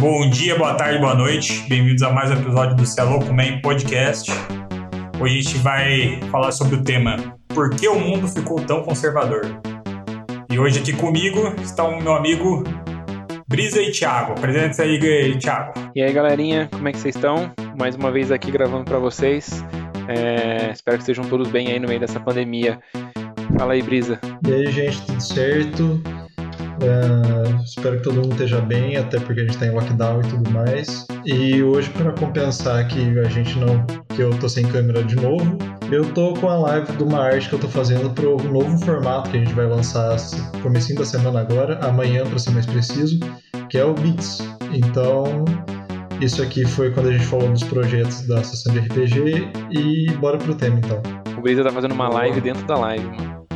Bom dia, boa tarde, boa noite. Bem-vindos a mais um episódio do Celo Man Podcast. Hoje a gente vai falar sobre o tema Por que o mundo ficou tão conservador? E hoje aqui comigo está o meu amigo Brisa e Thiago. Apresenta aí, Thiago. E aí, galerinha, como é que vocês estão? Mais uma vez aqui gravando para vocês. É, espero que estejam todos bem aí no meio dessa pandemia. Fala aí, Brisa. E aí, gente, tudo certo? Uh, espero que todo mundo esteja bem, até porque a gente está em lockdown e tudo mais. E hoje, para compensar que a gente não. que eu tô sem câmera de novo, eu tô com a live de uma arte que eu tô fazendo pro novo formato que a gente vai lançar no comecinho da semana agora, amanhã para ser mais preciso, que é o Beats. Então, isso aqui foi quando a gente falou dos projetos da sessão de RPG e bora pro tema então. O Brisa tá fazendo uma live dentro da live, mano.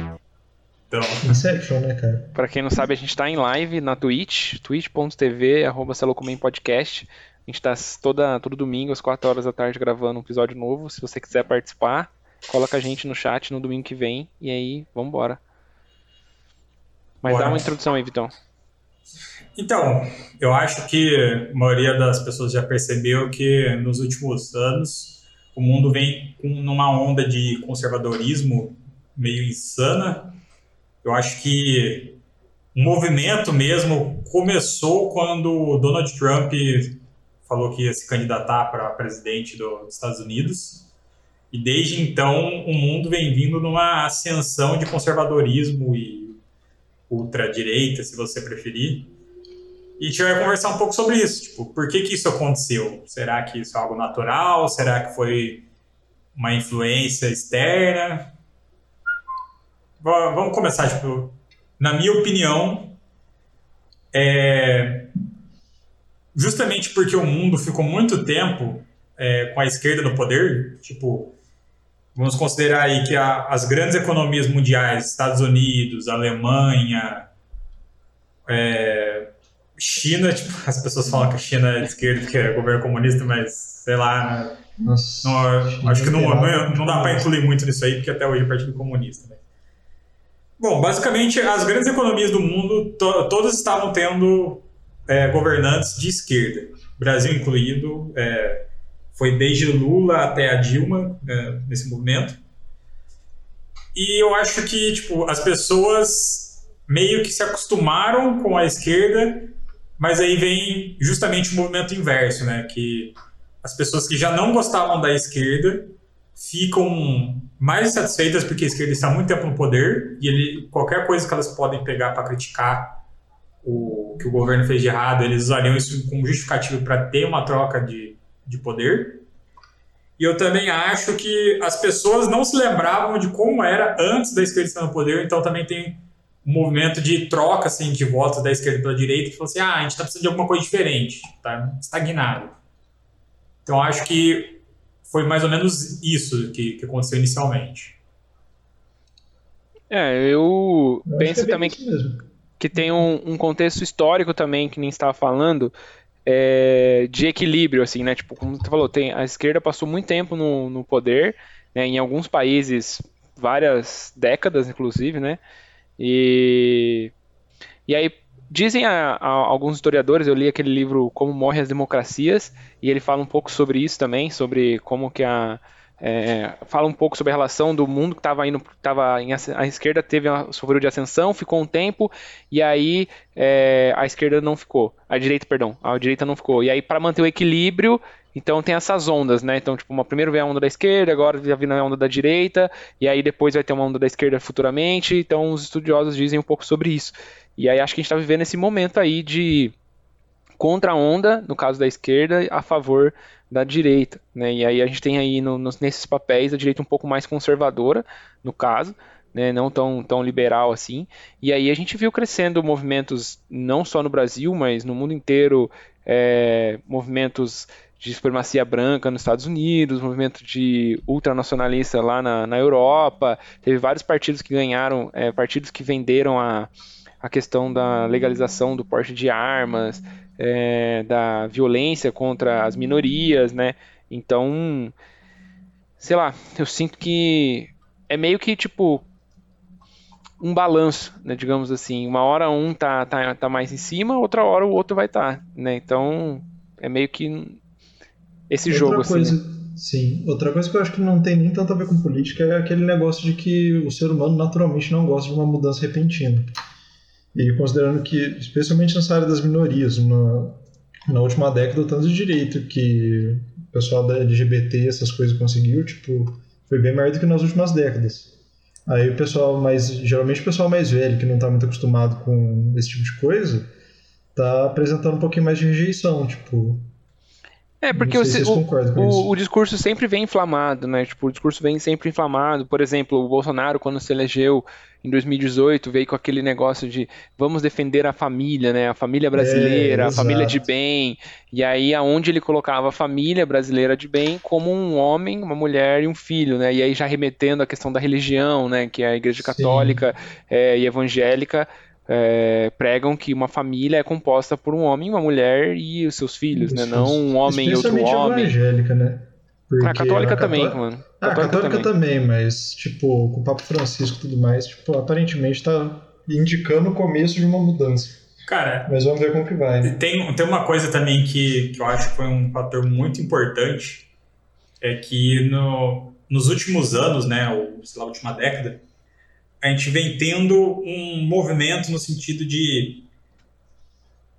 Então. Inception, né, cara? Pra quem não sabe, a gente tá em live na Twitch, twitch.tv, arroba Podcast. A gente tá toda, todo domingo, às 4 horas da tarde, gravando um episódio novo. Se você quiser participar, coloca a gente no chat no domingo que vem. E aí, vambora. Mas Bora. dá uma introdução aí, Vitão. Então, eu acho que a maioria das pessoas já percebeu que nos últimos anos o mundo vem com, numa onda de conservadorismo meio insana eu acho que o movimento mesmo começou quando Donald Trump falou que ia se candidatar para presidente dos Estados Unidos. E desde então o mundo vem vindo numa ascensão de conservadorismo e ultradireita, se você preferir. E a gente vai conversar um pouco sobre isso. Tipo, por que, que isso aconteceu? Será que isso é algo natural? Será que foi uma influência externa? Vamos começar, tipo, na minha opinião, é, justamente porque o mundo ficou muito tempo é, com a esquerda no poder, tipo, vamos considerar aí que a, as grandes economias mundiais, Estados Unidos, Alemanha, é, China, tipo, as pessoas falam que a China é de esquerda, que é governo comunista, mas sei lá? Nossa, não, acho que não, não, não dá para incluir muito nisso aí, porque até hoje é Partido Comunista. Né? Bom, basicamente, as grandes economias do mundo, to todas estavam tendo é, governantes de esquerda, Brasil incluído, é, foi desde Lula até a Dilma é, nesse movimento. E eu acho que tipo, as pessoas meio que se acostumaram com a esquerda, mas aí vem justamente o movimento inverso, né? Que as pessoas que já não gostavam da esquerda ficam mais satisfeitas porque a esquerda está muito tempo no poder e ele, qualquer coisa que elas podem pegar para criticar o que o governo fez de errado, eles usariam isso como justificativo para ter uma troca de, de poder. E eu também acho que as pessoas não se lembravam de como era antes da esquerda estar no poder, então também tem um movimento de troca assim, de votos da esquerda pela direita, que falou assim: ah, a gente está precisando de alguma coisa diferente, tá estagnado. Então acho que foi mais ou menos isso que, que aconteceu inicialmente. É, eu, eu penso que é também que, que, tem um, um, contexto histórico também, que nem estava falando, é, de equilíbrio, assim, né? Tipo, como você falou, tem, a esquerda passou muito tempo no, no poder, né? em alguns países, várias décadas, inclusive, né? E, e aí Dizem a, a, alguns historiadores, eu li aquele livro Como Morrem as Democracias, e ele fala um pouco sobre isso também, sobre como que a. É, fala um pouco sobre a relação do mundo que estava indo, tava em, a esquerda teve sofreu de ascensão, ficou um tempo, e aí é, a esquerda não ficou, a direita, perdão, a direita não ficou. E aí para manter o equilíbrio, então tem essas ondas, né? Então, tipo, uma, primeiro vem a onda da esquerda, agora já a onda da direita, e aí depois vai ter uma onda da esquerda futuramente. Então, os estudiosos dizem um pouco sobre isso. E aí acho que a gente está vivendo esse momento aí de contra-onda, no caso da esquerda, a favor da direita. Né? E aí a gente tem aí no, nesses papéis a direita um pouco mais conservadora, no caso, né? não tão, tão liberal assim. E aí a gente viu crescendo movimentos, não só no Brasil, mas no mundo inteiro, é, movimentos de supremacia branca nos Estados Unidos, movimento de ultranacionalista lá na, na Europa. Teve vários partidos que ganharam, é, partidos que venderam a a questão da legalização do porte de armas, é, da violência contra as minorias, né? Então, sei lá, eu sinto que é meio que tipo um balanço, né, digamos assim. Uma hora um tá, tá, tá mais em cima, outra hora o outro vai estar, tá, né? Então é meio que esse outra jogo coisa, assim. Né? Sim, outra coisa que eu acho que não tem nem tanto a ver com política é aquele negócio de que o ser humano naturalmente não gosta de uma mudança repentina. E considerando que, especialmente nessa área das minorias, na, na última década, o tanto de direito que o pessoal da LGBT, essas coisas conseguiu, tipo, foi bem maior do que nas últimas décadas. Aí o pessoal mais, geralmente o pessoal mais velho, que não está muito acostumado com esse tipo de coisa, tá apresentando um pouquinho mais de rejeição, tipo, é, porque o, o, o, discurso sempre vem inflamado, né? Tipo, o discurso vem sempre inflamado. Por exemplo, o Bolsonaro, quando se elegeu em 2018, veio com aquele negócio de vamos defender a família, né? A família brasileira, é, a família de bem. E aí, aonde ele colocava a família brasileira de bem como um homem, uma mulher e um filho, né? E aí já remetendo à questão da religião, né? Que é a Igreja Católica é, e evangélica é, pregam que uma família é composta por um homem, uma mulher e os seus filhos, né? Não um homem e outro homem. evangélica, né? Porque a católica a também, mano. A católica, a católica também. também. mas, tipo, com o Papa Francisco e tudo mais, tipo, aparentemente tá indicando o começo de uma mudança. Cara, mas vamos ver como que vai. Né? Tem, tem uma coisa também que, que eu acho que foi um fator muito importante, é que no, nos últimos anos, né, ou sei lá, última década, a gente vem tendo um movimento no sentido de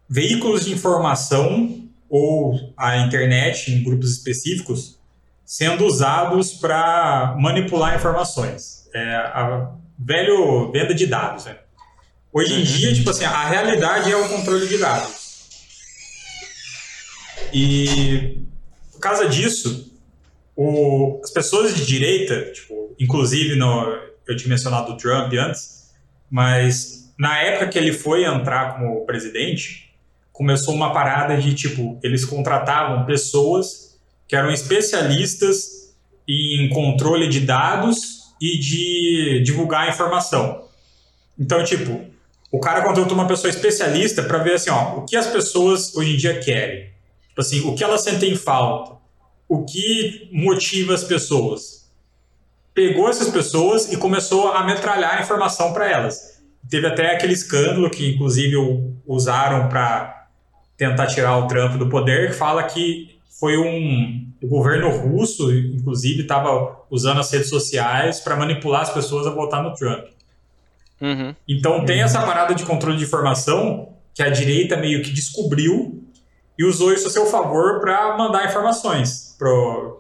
veículos de informação ou a internet em grupos específicos sendo usados para manipular informações. É a velho venda de dados. Né? Hoje em uhum. dia, tipo assim, a realidade é o controle de dados. E por causa disso, o, as pessoas de direita, tipo, inclusive no, eu tinha mencionado o Trump antes, mas na época que ele foi entrar como presidente, começou uma parada de tipo, eles contratavam pessoas que eram especialistas em controle de dados e de divulgar informação. Então, tipo, o cara contratou uma pessoa especialista para ver assim, ó, o que as pessoas hoje em dia querem. Tipo assim, o que elas sentem falta, o que motiva as pessoas pegou essas pessoas e começou a metralhar informação para elas. Teve até aquele escândalo que, inclusive, usaram para tentar tirar o Trump do poder, que fala que foi um. O governo russo, inclusive, estava usando as redes sociais para manipular as pessoas a votar no Trump. Uhum. Então, tem essa parada de controle de informação que a direita meio que descobriu e usou isso a seu favor para mandar informações, para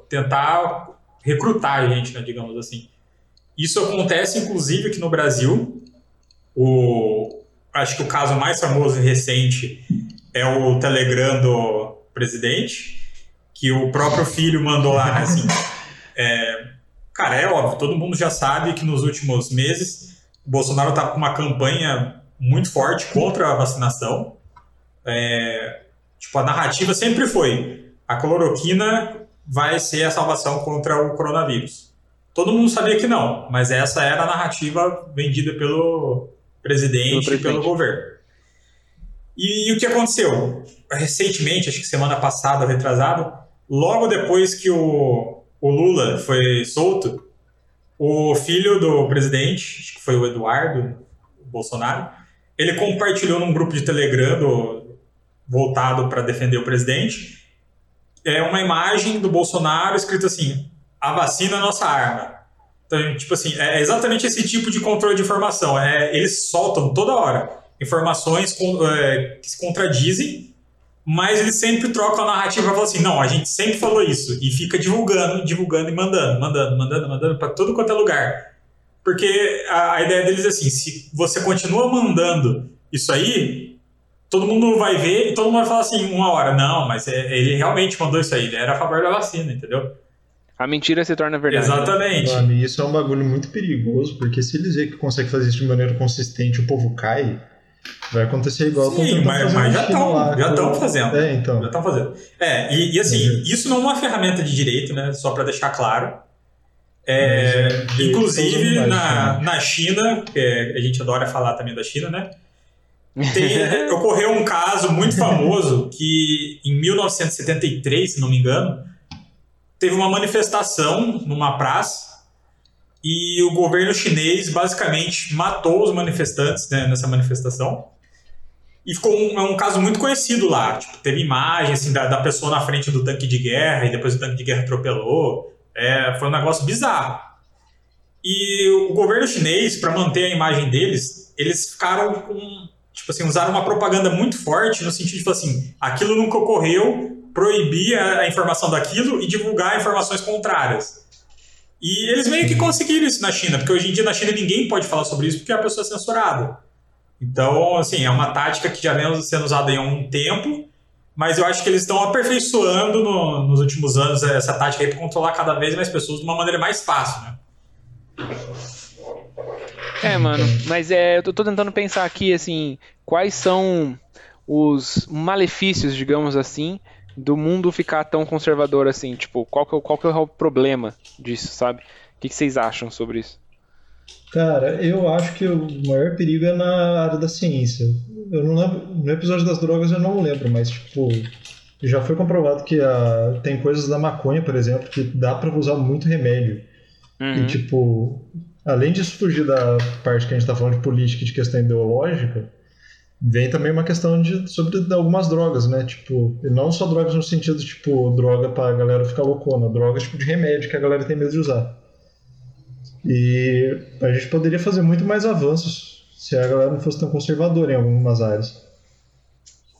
tentar recrutar gente, né, digamos assim. Isso acontece, inclusive, aqui no Brasil. O, acho que o caso mais famoso e recente é o Telegram do presidente, que o próprio filho mandou lá, né, assim. É, cara, é óbvio, todo mundo já sabe que nos últimos meses o Bolsonaro está com uma campanha muito forte contra a vacinação. É, tipo, a narrativa sempre foi a cloroquina vai ser a salvação contra o coronavírus. Todo mundo sabia que não, mas essa era a narrativa vendida pelo presidente, pelo presidente. e pelo governo. E, e, o que aconteceu? Recentemente, acho que semana passada, retrasado, logo depois que o, o Lula foi solto, o filho do presidente, acho que foi o Eduardo Bolsonaro, ele compartilhou num grupo de Telegram do, voltado para defender o presidente é uma imagem do Bolsonaro escrito assim: a vacina é nossa arma. Então, tipo assim, é exatamente esse tipo de controle de informação. É, eles soltam toda hora informações com, é, que se contradizem, mas eles sempre trocam a narrativa e falam assim: não, a gente sempre falou isso. E fica divulgando, divulgando e mandando, mandando, mandando, mandando para todo quanto é lugar. Porque a, a ideia deles é assim: se você continua mandando isso aí, todo mundo vai ver e todo mundo vai falar assim, uma hora, não, mas é, ele realmente mandou isso aí, ele era a favor da vacina, entendeu? A mentira se torna verdade. Exatamente. Mano, isso é um bagulho muito perigoso, porque se eles verem que consegue fazer isso de maneira consistente o povo cai, vai acontecer igual Sim, mas, mas já estão já estão fazendo. É, então. Já estão fazendo. É, e, e assim, uhum. isso não é uma ferramenta de direito, né? Só para deixar claro. É, é inclusive na, na China, que a gente adora falar também da China, né? Tem, ocorreu um caso muito famoso que em 1973, se não me engano, teve uma manifestação numa praça e o governo chinês basicamente matou os manifestantes né, nessa manifestação. E ficou um, é um caso muito conhecido lá. Tipo, teve imagem assim, da, da pessoa na frente do tanque de guerra e depois o tanque de guerra atropelou. É, foi um negócio bizarro. E o governo chinês, para manter a imagem deles, eles ficaram com. Tipo assim, usaram uma propaganda muito forte no sentido de, tipo assim, aquilo nunca ocorreu, proibir a, informação daquilo e divulgar informações contrárias. E eles meio que conseguiram isso na China, porque hoje em dia na China ninguém pode falar sobre isso porque a pessoa é censurada. Então, assim, é uma tática que já vem sendo usada em um tempo, mas eu acho que eles estão aperfeiçoando no, nos últimos anos essa tática para controlar cada vez mais pessoas de uma maneira mais fácil, né? É, mano, mas é, eu tô tentando pensar aqui, assim, quais são os malefícios, digamos assim, do mundo ficar tão conservador assim? Tipo, qual que, é, qual que é o problema disso, sabe? O que, que vocês acham sobre isso? Cara, eu acho que o maior perigo é na área da ciência. Eu não lembro, no episódio das drogas eu não lembro, mas tipo, já foi comprovado que a, tem coisas da maconha, por exemplo, que dá para usar muito remédio. Uhum. E tipo, além disso fugir da parte que a gente tá falando de política e de questão ideológica, vem também uma questão de, sobre algumas drogas, né? Tipo, e não só drogas no sentido, tipo, droga pra galera ficar loucona, drogas tipo de remédio que a galera tem medo de usar. E a gente poderia fazer muito mais avanços se a galera não fosse tão conservadora em algumas áreas.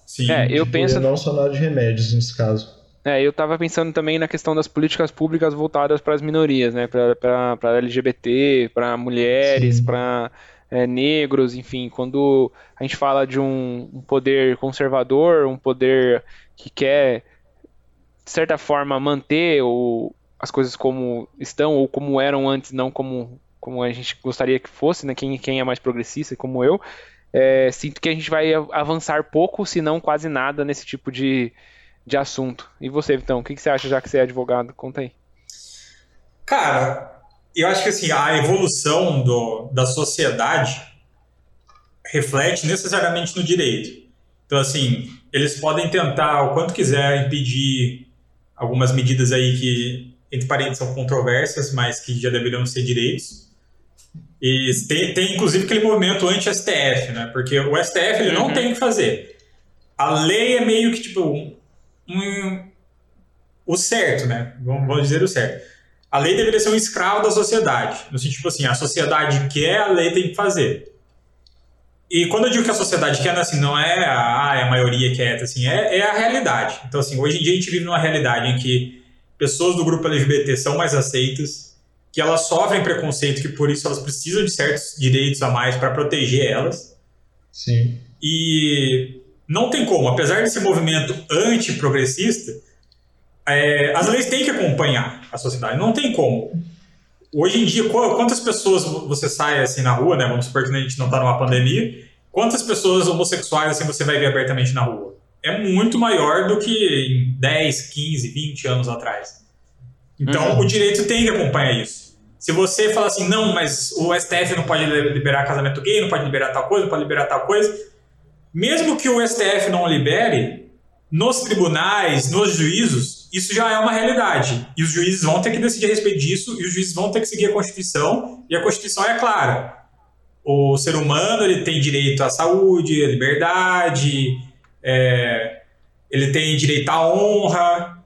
Sim, é, eu tipo, penso... Não só na área de remédios, nesse caso. É, eu estava pensando também na questão das políticas públicas voltadas para as minorias, né? Para LGBT, para mulheres, para é, negros, enfim, quando a gente fala de um, um, poder conservador, um poder que quer, de certa forma, manter o, as coisas como estão ou como eram antes, não como, como a gente gostaria que fosse, né? quem, quem é mais progressista, como eu, é, sinto que a gente vai avançar pouco, se não quase nada, nesse tipo de, de assunto. E você, então, o que, que você acha, já que você é advogado? Conta aí. Cara, eu acho que assim, a evolução do, da sociedade reflete necessariamente no direito. Então, assim, eles podem tentar o quanto quiser impedir algumas medidas aí que, entre parênteses, são controversas, mas que já deveriam ser direitos. E tem, tem inclusive aquele movimento anti-STF, né? Porque o STF ele uhum. não tem o que fazer. A lei é meio que tipo um, o certo, né? Vamos, vamos dizer o certo a lei deveria ser um escravo da sociedade. No sentido tipo assim, a sociedade quer, a lei tem que fazer. E quando eu digo que a sociedade quer, assim, não é a, ah, é a maioria que é, assim, é, é a realidade. Então, assim, hoje em dia a gente vive numa realidade em que pessoas do grupo LGBT são mais aceitas, que elas sofrem preconceito, que por isso elas precisam de certos direitos a mais para proteger elas. Sim. E não tem como, apesar desse movimento antiprogressista, é, as leis têm que acompanhar a sociedade, não tem como. Hoje em dia, quantas pessoas você sai assim na rua, né? Vamos supor que a gente não está numa pandemia. Quantas pessoas homossexuais assim você vai ver abertamente na rua? É muito maior do que em 10, 15, 20 anos atrás. Então, uhum. o direito tem que acompanhar isso. Se você fala assim, não, mas o STF não pode liberar casamento gay, não pode liberar tal coisa, não pode liberar tal coisa, mesmo que o STF não libere, nos tribunais, nos juízos, isso já é uma realidade. E os juízes vão ter que decidir a respeito disso, e os juízes vão ter que seguir a Constituição, e a Constituição é clara. O ser humano ele tem direito à saúde, à liberdade, é, ele tem direito à honra.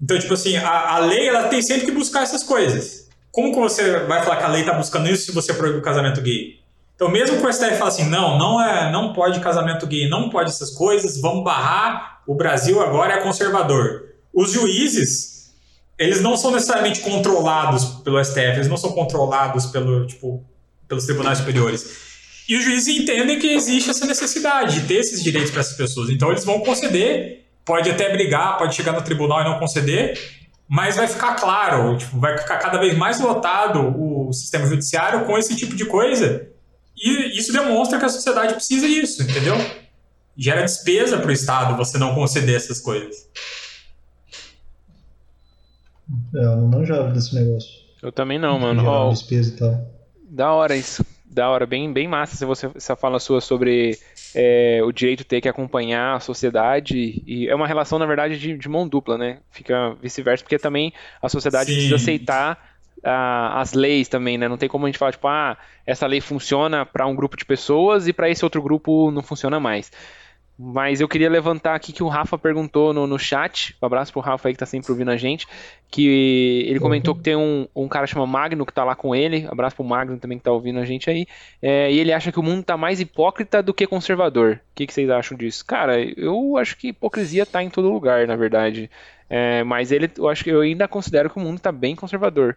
Então, tipo assim, a, a lei ela tem sempre que buscar essas coisas. Como que você vai falar que a lei está buscando isso se você proíbe o casamento gay? Então, mesmo que o STF fale assim, não, não, é, não pode casamento gay, não pode essas coisas, vamos barrar, o Brasil agora é conservador os juízes, eles não são necessariamente controlados pelo STF, eles não são controlados pelo, tipo, pelos tribunais superiores. E os juízes entendem que existe essa necessidade de ter esses direitos para essas pessoas. Então eles vão conceder, pode até brigar, pode chegar no tribunal e não conceder, mas vai ficar claro, tipo, vai ficar cada vez mais lotado o sistema judiciário com esse tipo de coisa. E isso demonstra que a sociedade precisa disso, entendeu? Gera despesa para o Estado você não conceder essas coisas. É, eu não manjava desse negócio. Eu também não, mano. Ó, despesa e tal. Da hora isso. Da hora, bem, bem massa se você essa fala sua sobre é, o direito ter que acompanhar a sociedade. E é uma relação, na verdade, de, de mão dupla, né? Fica vice-versa, porque também a sociedade Sim. precisa aceitar a, as leis também, né? Não tem como a gente falar, tipo, ah, essa lei funciona para um grupo de pessoas e para esse outro grupo não funciona mais. Mas eu queria levantar aqui que o Rafa perguntou no, no chat. Um abraço pro Rafa aí que tá sempre ouvindo a gente. Que ele comentou uhum. que tem um, um cara chamado Magno que tá lá com ele. Um abraço pro Magno também que tá ouvindo a gente aí. É, e ele acha que o mundo tá mais hipócrita do que conservador. O que, que vocês acham disso? Cara, eu acho que hipocrisia tá em todo lugar, na verdade. É, mas ele, eu acho que eu ainda considero que o mundo tá bem conservador.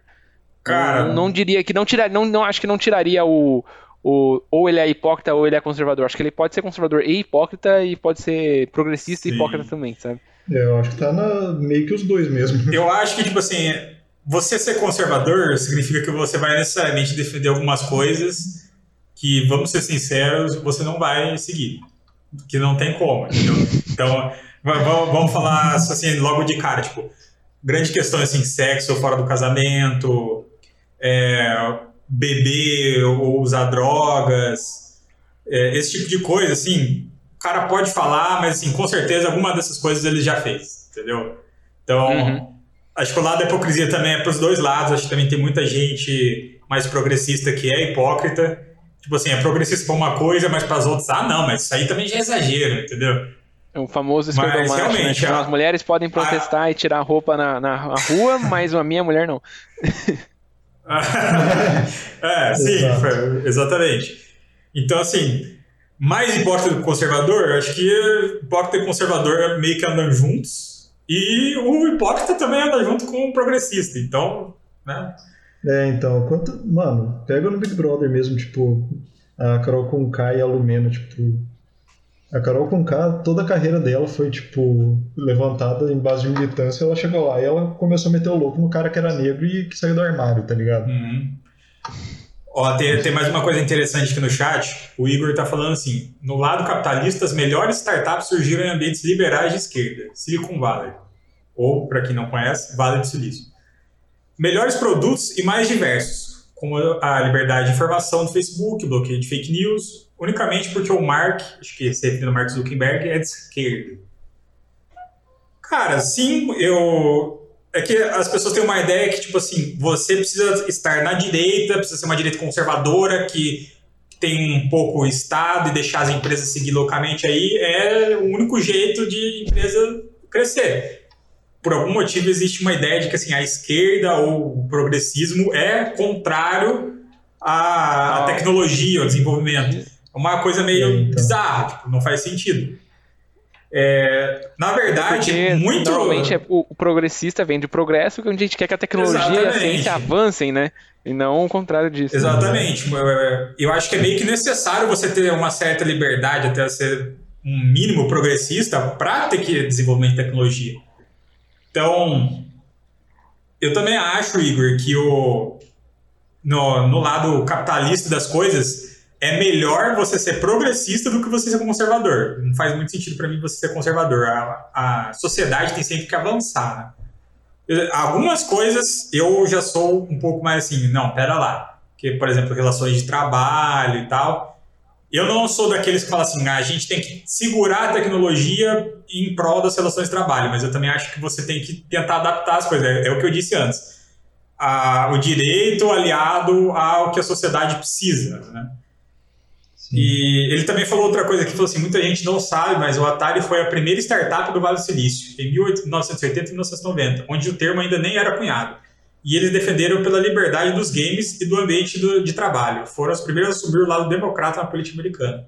Cara. Não, não diria que não tiraria. Não, não, acho que não tiraria o, o, ou ele é hipócrita ou ele é conservador. Acho que ele pode ser conservador e hipócrita e pode ser progressista Sim. e hipócrita também, sabe? É, eu acho que tá na, meio que os dois mesmo. Eu acho que, tipo assim, você ser conservador significa que você vai necessariamente defender algumas coisas que, vamos ser sinceros, você não vai seguir. Que não tem como, entendeu? Então, vamos falar assim, logo de cara, tipo, grande questão assim, sexo fora do casamento, é, beber ou usar drogas, é, esse tipo de coisa, assim, o cara pode falar, mas assim, com certeza alguma dessas coisas ele já fez, entendeu? Então, uhum. acho que o lado da hipocrisia também é para os dois lados, acho que também tem muita gente mais progressista que é hipócrita, tipo assim, é progressista para uma coisa, mas para as outras, ah, não, mas isso aí também já é exagero, entendeu? É um famoso esperdomate, né? Tipo, a... As mulheres podem protestar a... e tirar roupa na, na rua, mas a minha mulher não. é, sim, exatamente. Então, assim, mais hipócrita do conservador, acho que hipócrita e conservador meio que andam juntos. E o hipócrita também anda junto com o progressista. Então, né? É, então, quanto. Mano, pega no Big Brother mesmo, tipo, a Carol com K e a Lumena, tipo, a Carol Conká, toda a carreira dela foi, tipo, levantada em base de militância. Ela chegou lá e ela começou a meter o louco no cara que era negro e que saiu do armário, tá ligado? Uhum. Ó, tem, tem mais uma coisa interessante aqui no chat. O Igor tá falando assim: no lado capitalista, as melhores startups surgiram em ambientes liberais de esquerda, Silicon Valley. Ou, para quem não conhece, Vale do Silício. Melhores produtos e mais diversos, como a liberdade de informação do Facebook, bloqueio de fake news, unicamente porque o Mark, acho que esse referindo Mark Zuckerberg, é de esquerda. Cara, sim, eu. É que as pessoas têm uma ideia que, tipo assim, você precisa estar na direita, precisa ser uma direita conservadora, que tem um pouco Estado e deixar as empresas seguir loucamente aí, é o único jeito de empresa crescer. Por algum motivo existe uma ideia de que assim, a esquerda ou o progressismo é contrário à, à tecnologia, ao desenvolvimento. É uma coisa meio então. bizarra, tipo, não faz sentido. É, na verdade, Porque, muito. Normalmente é, o, o, progressista vem de progresso, que a gente quer que a tecnologia Exatamente. e a ciência avancem, né? E não o contrário disso. Exatamente. Né? Eu acho que é meio que necessário você ter uma certa liberdade, até ser um mínimo progressista, para ter que desenvolver tecnologia. Então, eu também acho, Igor, que o, no, no lado capitalista das coisas é melhor você ser progressista do que você ser conservador. Não faz muito sentido para mim você ser conservador. A, a, sociedade tem sempre que avançar. Né? algumas coisas eu já sou um pouco mais assim, não, pera lá. Que, por exemplo, relações de trabalho e tal. Eu não sou daqueles que falam assim, ah, a gente tem que segurar a tecnologia em prol das relações de trabalho, mas eu também acho que você tem que tentar adaptar as coisas. É, é o que eu disse antes. o direito aliado ao que a sociedade precisa, né? E ele também falou outra coisa que falou assim, muita gente não sabe, mas o Atari foi a primeira startup do Vale do Silício, em 1980 e 1990, onde o termo ainda nem era cunhado. E eles defenderam pela liberdade dos games e do ambiente do, de trabalho. Foram as primeiras a assumir o lado democrata na política americana.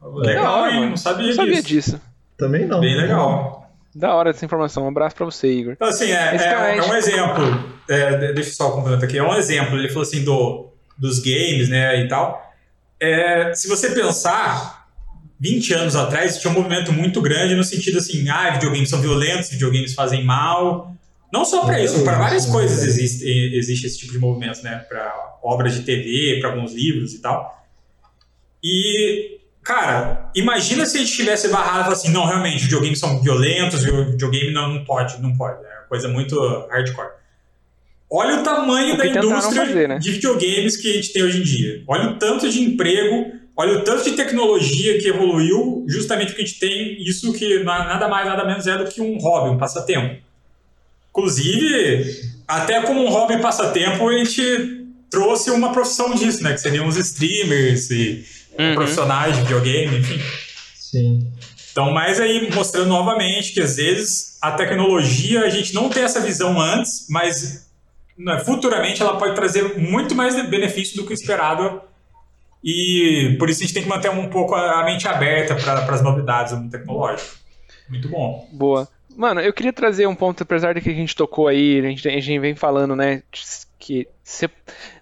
Legal, hein? Não sabia, não sabia disso. disso. Também não. Bem legal. Da hora essa informação. Um abraço pra você, Igor. Então, assim, é, é, é um exemplo. É, deixa eu só complementar aqui. É um exemplo. Ele falou assim do, dos games, né, e tal é, se você pensar, 20 anos atrás tinha um movimento muito grande no sentido assim, ah, videogames são violentos, videogames fazem mal. Não só para isso, para várias coisas existe, existe esse tipo de movimento, né? Para obras de TV, para alguns livros e tal. E, cara, imagina se a gente tivesse barrado assim, não, realmente, videogames são violentos, videogame não, não pode, não pode. É uma coisa muito hardcore. Olha o tamanho o da indústria fazer, né? de videogames que a gente tem hoje em dia. Olha o tanto de emprego, olha o tanto de tecnologia que evoluiu, justamente porque a gente tem isso que nada mais, nada menos é do que um hobby, um passatempo. Inclusive, até como um hobby passatempo, a gente trouxe uma profissão disso, né? Que seriam os streamers e uhum. profissionais de videogame, enfim. Sim. Então, mas aí mostrando novamente que às vezes a tecnologia, a gente não tem essa visão antes, mas futuramente ela pode trazer muito mais benefício do que esperado. E por isso a gente tem que manter um pouco a mente aberta para as novidades do mundo tecnológico. Muito bom. Boa. Mano, eu queria trazer um ponto, apesar de que a gente tocou aí, a gente, a gente vem falando, né, que se,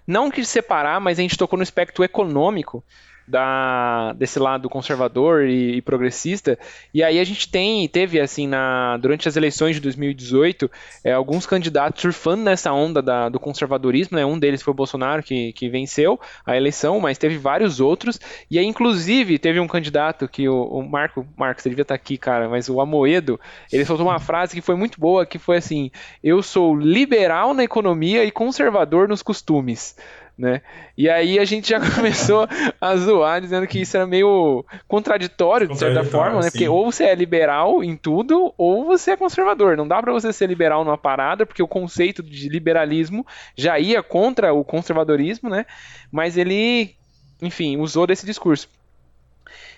não que separar, mas a gente tocou no aspecto econômico da, desse lado conservador e, e, progressista. E aí a gente tem, teve assim, na, durante as eleições de 2018, é, alguns candidatos surfando nessa onda da, do conservadorismo, né? Um deles foi o Bolsonaro, que, que venceu a eleição, mas teve vários outros. E aí, inclusive, teve um candidato que o, o Marco, Marco, você devia estar aqui, cara, mas o Amoedo, ele soltou uma frase que foi muito boa, que foi assim: Eu sou liberal na economia e conservador nos costumes né? E aí a gente já começou a zoar dizendo que isso era meio contraditório, de certa forma, né? Porque ou você é liberal em tudo, ou você é conservador. Não dá para você ser liberal numa parada, porque o conceito de liberalismo já ia contra o conservadorismo, né? Mas ele, enfim, usou desse discurso.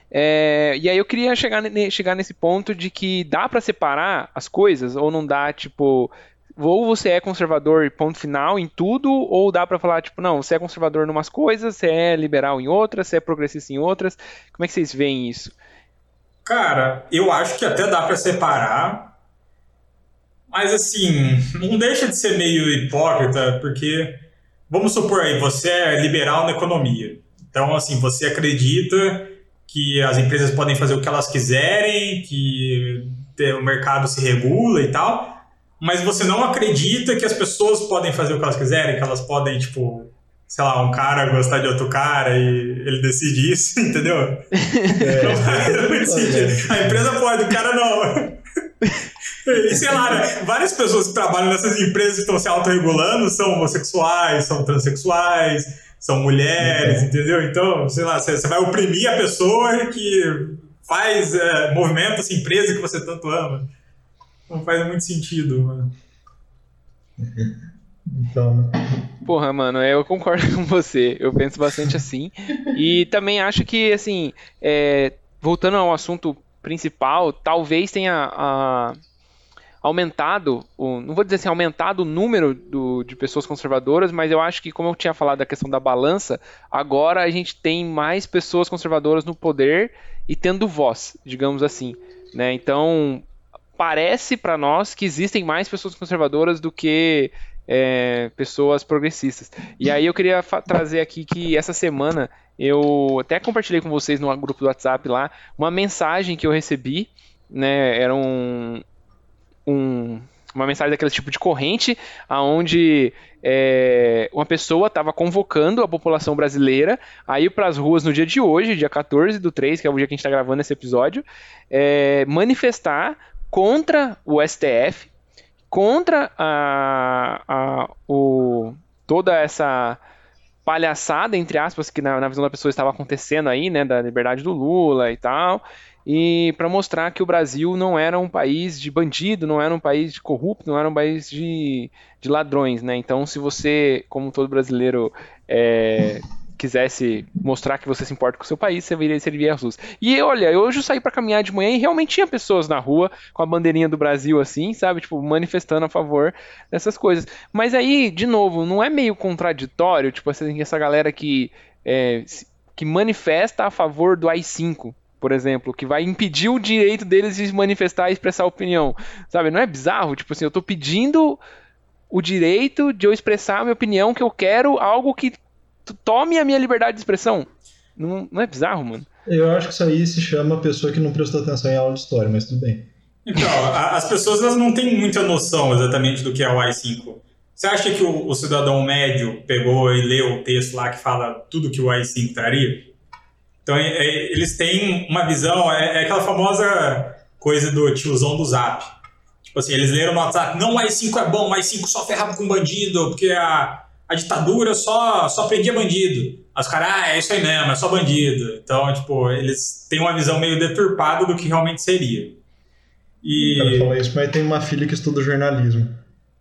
É, e aí eu queria chegar, chegar nesse ponto de que dá para separar as coisas, ou não dá, tipo, ou você é conservador ponto final em tudo, ou dá para falar, tipo, não, você é conservador em umas coisas, você é liberal em outras, você é progressista em outras. Como é que vocês veem isso? Cara, eu acho que até dá para separar, mas assim, não deixa de ser meio hipócrita, porque vamos supor aí, você é liberal na economia. Então, assim, você acredita que as empresas podem fazer o que elas quiserem, que o mercado se regula e tal mas você não acredita que as pessoas podem fazer o que elas quiserem, que elas podem, tipo, sei lá, um cara gostar de outro cara e ele decide isso, entendeu? É. A empresa pode, o cara não. E sei lá, né? várias pessoas que trabalham nessas empresas que estão se autorregulando são homossexuais, são transexuais, são mulheres, uhum. entendeu? Então, sei lá, você vai oprimir a pessoa que faz, é, movimenta essa empresa que você tanto ama. Não faz muito sentido, mano. Então, né? Porra, mano, eu concordo com você. Eu penso bastante assim. E também acho que, assim, é, voltando ao assunto principal, talvez tenha a, aumentado, o, não vou dizer assim, aumentado o número do, de pessoas conservadoras, mas eu acho que, como eu tinha falado da questão da balança, agora a gente tem mais pessoas conservadoras no poder e tendo voz, digamos assim. Né? Então, parece para nós que existem mais pessoas conservadoras do que é, pessoas progressistas. E aí eu queria trazer aqui que essa semana eu até compartilhei com vocês no grupo do WhatsApp lá uma mensagem que eu recebi, né? Era um, um uma mensagem daquele tipo de corrente, aonde é, uma pessoa estava convocando a população brasileira a ir para as ruas no dia de hoje, dia 14 do 3, que é o dia que a gente está gravando esse episódio, é, manifestar contra o STF, contra a, a, o, toda essa palhaçada, entre aspas, que na, na, visão da pessoa estava acontecendo aí, né, da liberdade do Lula e tal, e para mostrar que o Brasil não era um país de bandido, não era um país de corrupto, não era um país de, de ladrões, né? Então, se você, como todo brasileiro, é, quisesse mostrar que você se importa com o seu país, você viria servir as ruas. E olha, hoje eu saí para caminhar de manhã e realmente tinha pessoas na rua com a bandeirinha do Brasil assim, sabe? Tipo, manifestando a favor dessas coisas. Mas aí, de novo, não é meio contraditório, tipo assim, essa galera que, é, que manifesta a favor do AI-5, por exemplo, que vai impedir o direito deles de se manifestar e expressar opinião. Sabe? Não é bizarro? Tipo assim, eu tô pedindo o direito de eu expressar a minha opinião que eu quero, algo que tome a minha liberdade de expressão. Não, não é bizarro, mano? Eu acho que isso aí se chama pessoa que não prestou atenção em aula de história, mas tudo bem. Então, as pessoas elas não têm muita noção exatamente do que é o AI-5. Você acha que o, o, cidadão médio pegou e leu o texto lá que fala tudo que o AI-5 traria? Então, é, é, eles têm uma visão, é, é, aquela famosa coisa do tiozão do Zap. Tipo assim, eles leram no WhatsApp, não, o AI-5 é bom, o AI-5 só ferrava com bandido, porque a, a ditadura só, só prendia bandido. Os caras, ah, é isso aí mesmo, é só bandido. Então, tipo, eles têm uma visão meio deturpada do que realmente seria. E... O cara fala isso, mas tem uma filha que estuda jornalismo.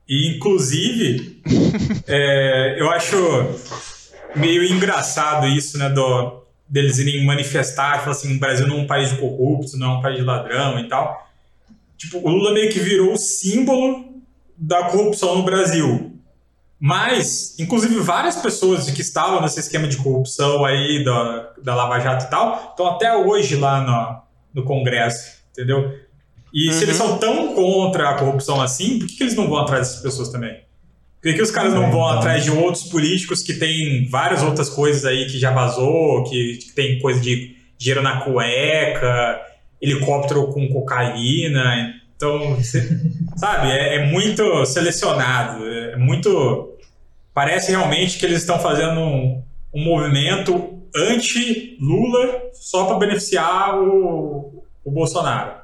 E, inclusive, é, eu acho meio engraçado isso, né, do, deles irem manifestar, falar assim, o Brasil não é um país de corruptos, não é um país de ladrão e tal. Tipo, o Lula meio que virou o símbolo da corrupção no Brasil. Mas, inclusive, várias pessoas que estavam nesse esquema de corrupção aí da, da Lava Jato e tal, estão até hoje lá no, no Congresso, entendeu? E uhum. se eles uhum. são tão contra a corrupção assim, por que, que eles não vão atrás dessas pessoas também? Por que, que os caras não vão então. atrás de outros políticos que tem várias outras coisas aí que já vazou, que, que tem coisa de dinheiro na cueca, helicóptero com cocaína. Então, você, sabe, é, é, muito selecionado, é muito. Parece realmente que eles estão fazendo um, um movimento anti-Lula só para beneficiar o, o Bolsonaro.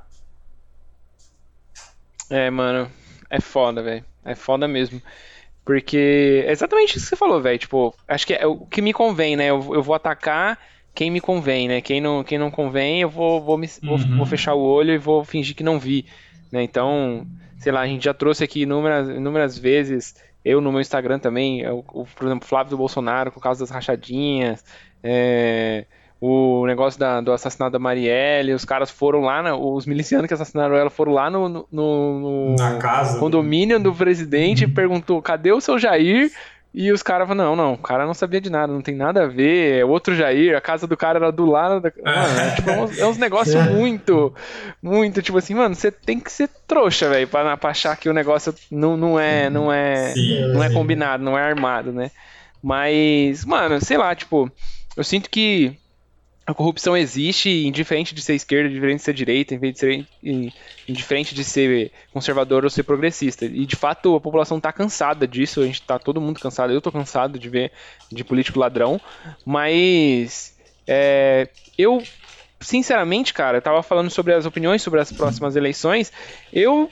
É, mano, é foda, velho. É foda mesmo. Porque é exatamente isso que você falou, velho. Tipo, acho que é o que me convém, né? Eu, eu vou atacar quem me convém, né? Quem não, quem não convém, eu vou, vou, me, uhum. vou, vou, fechar o olho e vou fingir que não vi. Né? Então, sei lá, a gente já trouxe aqui inúmeras, inúmeras vezes, eu no meu Instagram também, o, o por exemplo, Flávio do Bolsonaro, com causa das rachadinhas, é, o negócio da, do assassinato da Marielle, os caras foram lá, na, os milicianos que assassinaram ela foram lá no, no, no condomínio do presidente uhum. e perguntou, cadê o seu Jair? E os caras falaram, não, não, o cara não sabia de nada, não tem nada a ver, é outro Jair, a casa do cara era do lado da... Mano, é, tipo, é uns, é uns negócios é. muito, muito, tipo assim, mano, você tem que ser trouxa, velho, pra, pra achar que o negócio não, não é, não é, sim, não é combinado, não é armado, né? Mas, mano, sei lá, tipo, eu sinto que a corrupção existe, indiferente de ser esquerda, indiferente de ser direita, indiferente de ser conservador ou ser progressista. E de fato a população está cansada disso, a gente está todo mundo cansado, eu estou cansado de ver de político ladrão, mas é, eu sinceramente, cara, eu tava falando sobre as opiniões sobre as próximas eleições, eu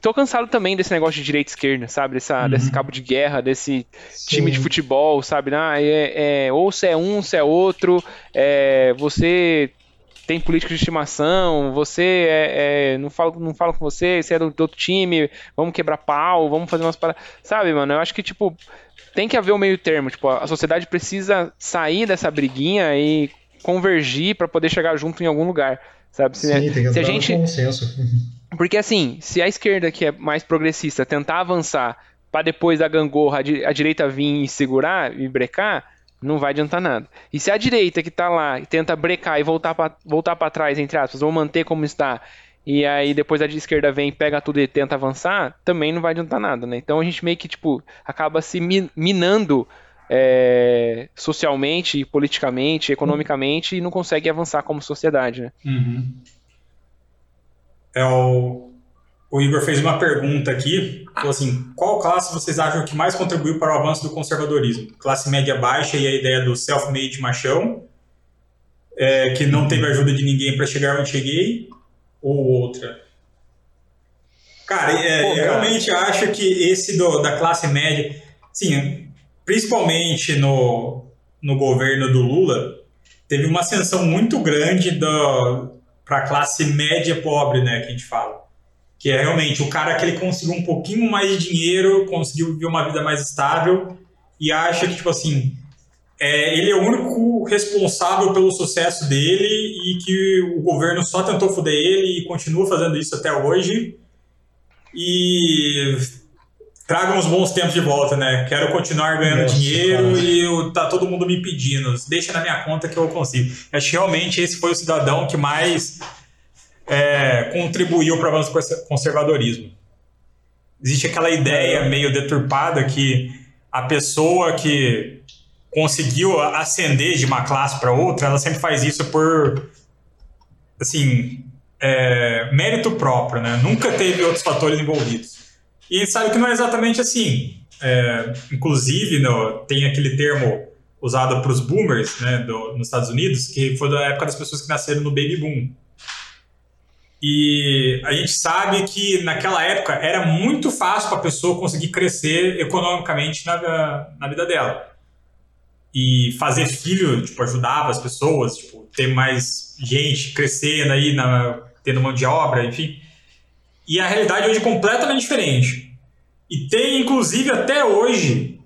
tô cansado também desse negócio de direita e esquerda, sabe? Dessa, uhum. Desse cabo de guerra, desse Sim. time de futebol, sabe? Ah, é, é, ou você é um, você é outro, é, você tem política de estimação, você é, é, não, fala, não fala com você, você é do, do, outro time, vamos quebrar pau, vamos fazer umas paradas. Sabe, mano? Eu acho que, tipo, tem que haver um meio termo. Tipo, a sociedade precisa sair dessa briguinha e convergir para poder chegar junto em algum lugar. Sabe? Se, Sim, tem que se a gente. Consenso. Porque assim, se a esquerda, que é mais progressista, tentar avançar para depois da gangorra a, direita vir e segurar e brecar, não vai adiantar nada. E se a direita que tá lá tenta brecar e voltar para voltar para trás, entre aspas, ou manter como está, e aí depois a de esquerda vem, pega tudo e tenta avançar, também não vai adiantar nada, né? Então a gente meio que, tipo, acaba se minando é, socialmente, politicamente, economicamente e não consegue avançar como sociedade, né? Uhum. É o, o Igor fez uma pergunta aqui, falou assim, qual classe vocês acham que mais contribuiu para o avanço do conservadorismo? Classe média baixa e a ideia do self-made machão, é, que não teve ajuda de ninguém para chegar onde cheguei, ou outra? Cara, é, Pô, eu realmente acho que esse do, da classe média, sim, principalmente no, no governo do Lula, teve uma ascensão muito grande do, para a classe média pobre, né, que a gente fala. Que é realmente o cara que ele conseguiu um pouquinho mais de dinheiro, conseguiu viver uma vida mais estável e acha que, tipo assim, é, ele é o único responsável pelo sucesso dele e que o governo só tentou foder ele e continua fazendo isso até hoje. E tragam os bons tempos de volta, né? Quero continuar ganhando Nossa, dinheiro cara. e eu, tá todo mundo me pedindo. Deixa na minha conta que eu consigo. Acho que realmente esse foi o cidadão que mais é, contribuiu para o avanço do conservadorismo. Existe aquela ideia meio deturpada que a pessoa que conseguiu ascender de uma classe para outra, ela sempre faz isso por assim é, mérito próprio, né? Nunca teve outros fatores envolvidos. E sabe que não é exatamente assim. É, inclusive, no, tem aquele termo usado para os boomers né, do, nos Estados Unidos, que foi da época das pessoas que nasceram no baby boom. E a gente sabe que naquela época era muito fácil para a pessoa conseguir crescer economicamente na, na vida dela. E fazer filho, tipo, ajudava as pessoas, tipo, ter mais gente crescendo aí, na, tendo mão de obra, enfim. E a realidade hoje é completamente diferente. E tem, inclusive, até hoje,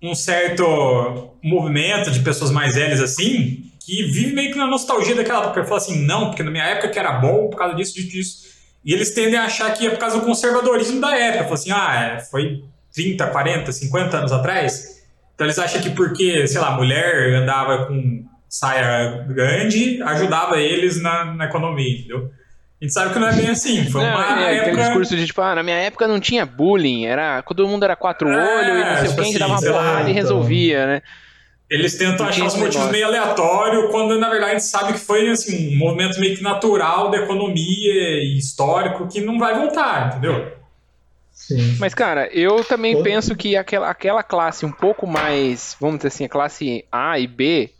um certo movimento de pessoas mais velhas assim, que vive meio que na nostalgia daquela época. Fala assim, não, porque na minha época que era bom por causa disso, disso, disso. E eles tendem a achar que é por causa do conservadorismo da época. Fala assim, ah, é, foi 30, 40, 50 anos atrás. Então eles acham que porque, sei lá, mulher andava com saia grande, ajudava eles na, na economia, entendeu? A gente sabe que não é bem assim. Foi não, uma é, época... Aquele discurso de tipo, ah, na minha época não tinha bullying, era todo mundo era quatro é, olhos e não sei tipo o que, assim, dava uma porrada e resolvia, né? Eles tentam achar os motivos negócio. meio aleatórios, quando na verdade a gente sabe que foi assim, um movimento meio que natural da economia e histórico que não vai voltar, entendeu? Sim. Mas, cara, eu também penso que aquela, aquela classe um pouco mais, vamos dizer assim, a classe A e B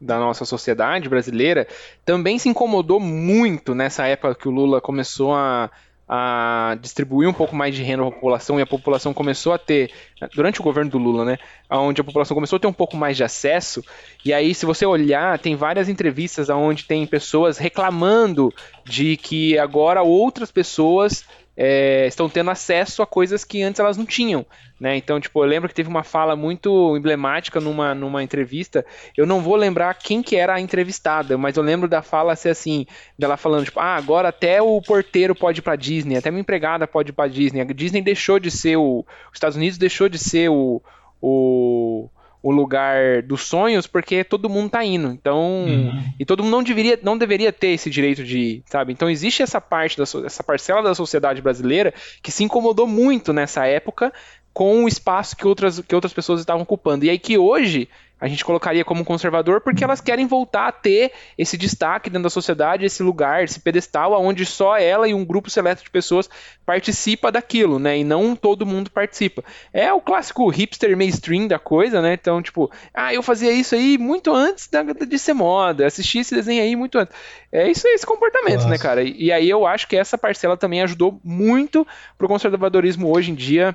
da nossa sociedade brasileira também se incomodou muito nessa época que o Lula começou a a distribuir um pouco mais de renda a população e a população começou a ter, durante o governo do Lula, né, onde a população começou a ter um pouco mais de acesso, e aí se você olhar, tem várias entrevistas onde tem pessoas reclamando de que agora outras pessoas é, estão tendo acesso a coisas que antes elas não tinham. Né? Então, tipo, eu lembro que teve uma fala muito emblemática numa, numa entrevista. Eu não vou lembrar quem que era a entrevistada, mas eu lembro da fala ser assim, dela falando, tipo, ah, agora até o porteiro pode ir pra Disney, até minha empregada pode ir pra Disney. A Disney deixou de ser o. Os Estados Unidos deixou de ser o. o o lugar dos sonhos porque todo mundo tá indo. Então, uhum. e todo mundo não deveria, não deveria ter esse direito de ir, sabe? Então existe essa parte da essa parcela da sociedade brasileira que se incomodou muito nessa época com o espaço que outras, que outras pessoas estavam ocupando. E aí que hoje a gente colocaria como conservador porque elas querem voltar a ter esse destaque dentro da sociedade, esse lugar, esse pedestal onde só ela e um grupo seleto de pessoas participa daquilo, né? E não todo mundo participa. É o clássico hipster mainstream da coisa, né? Então, tipo, ah, eu fazia isso aí muito antes de ser moda, assisti esse desenho aí muito antes. É isso esse comportamento, né, Nossa. né, cara? E, e aí eu acho que essa parcela também ajudou muito pro conservadorismo hoje em dia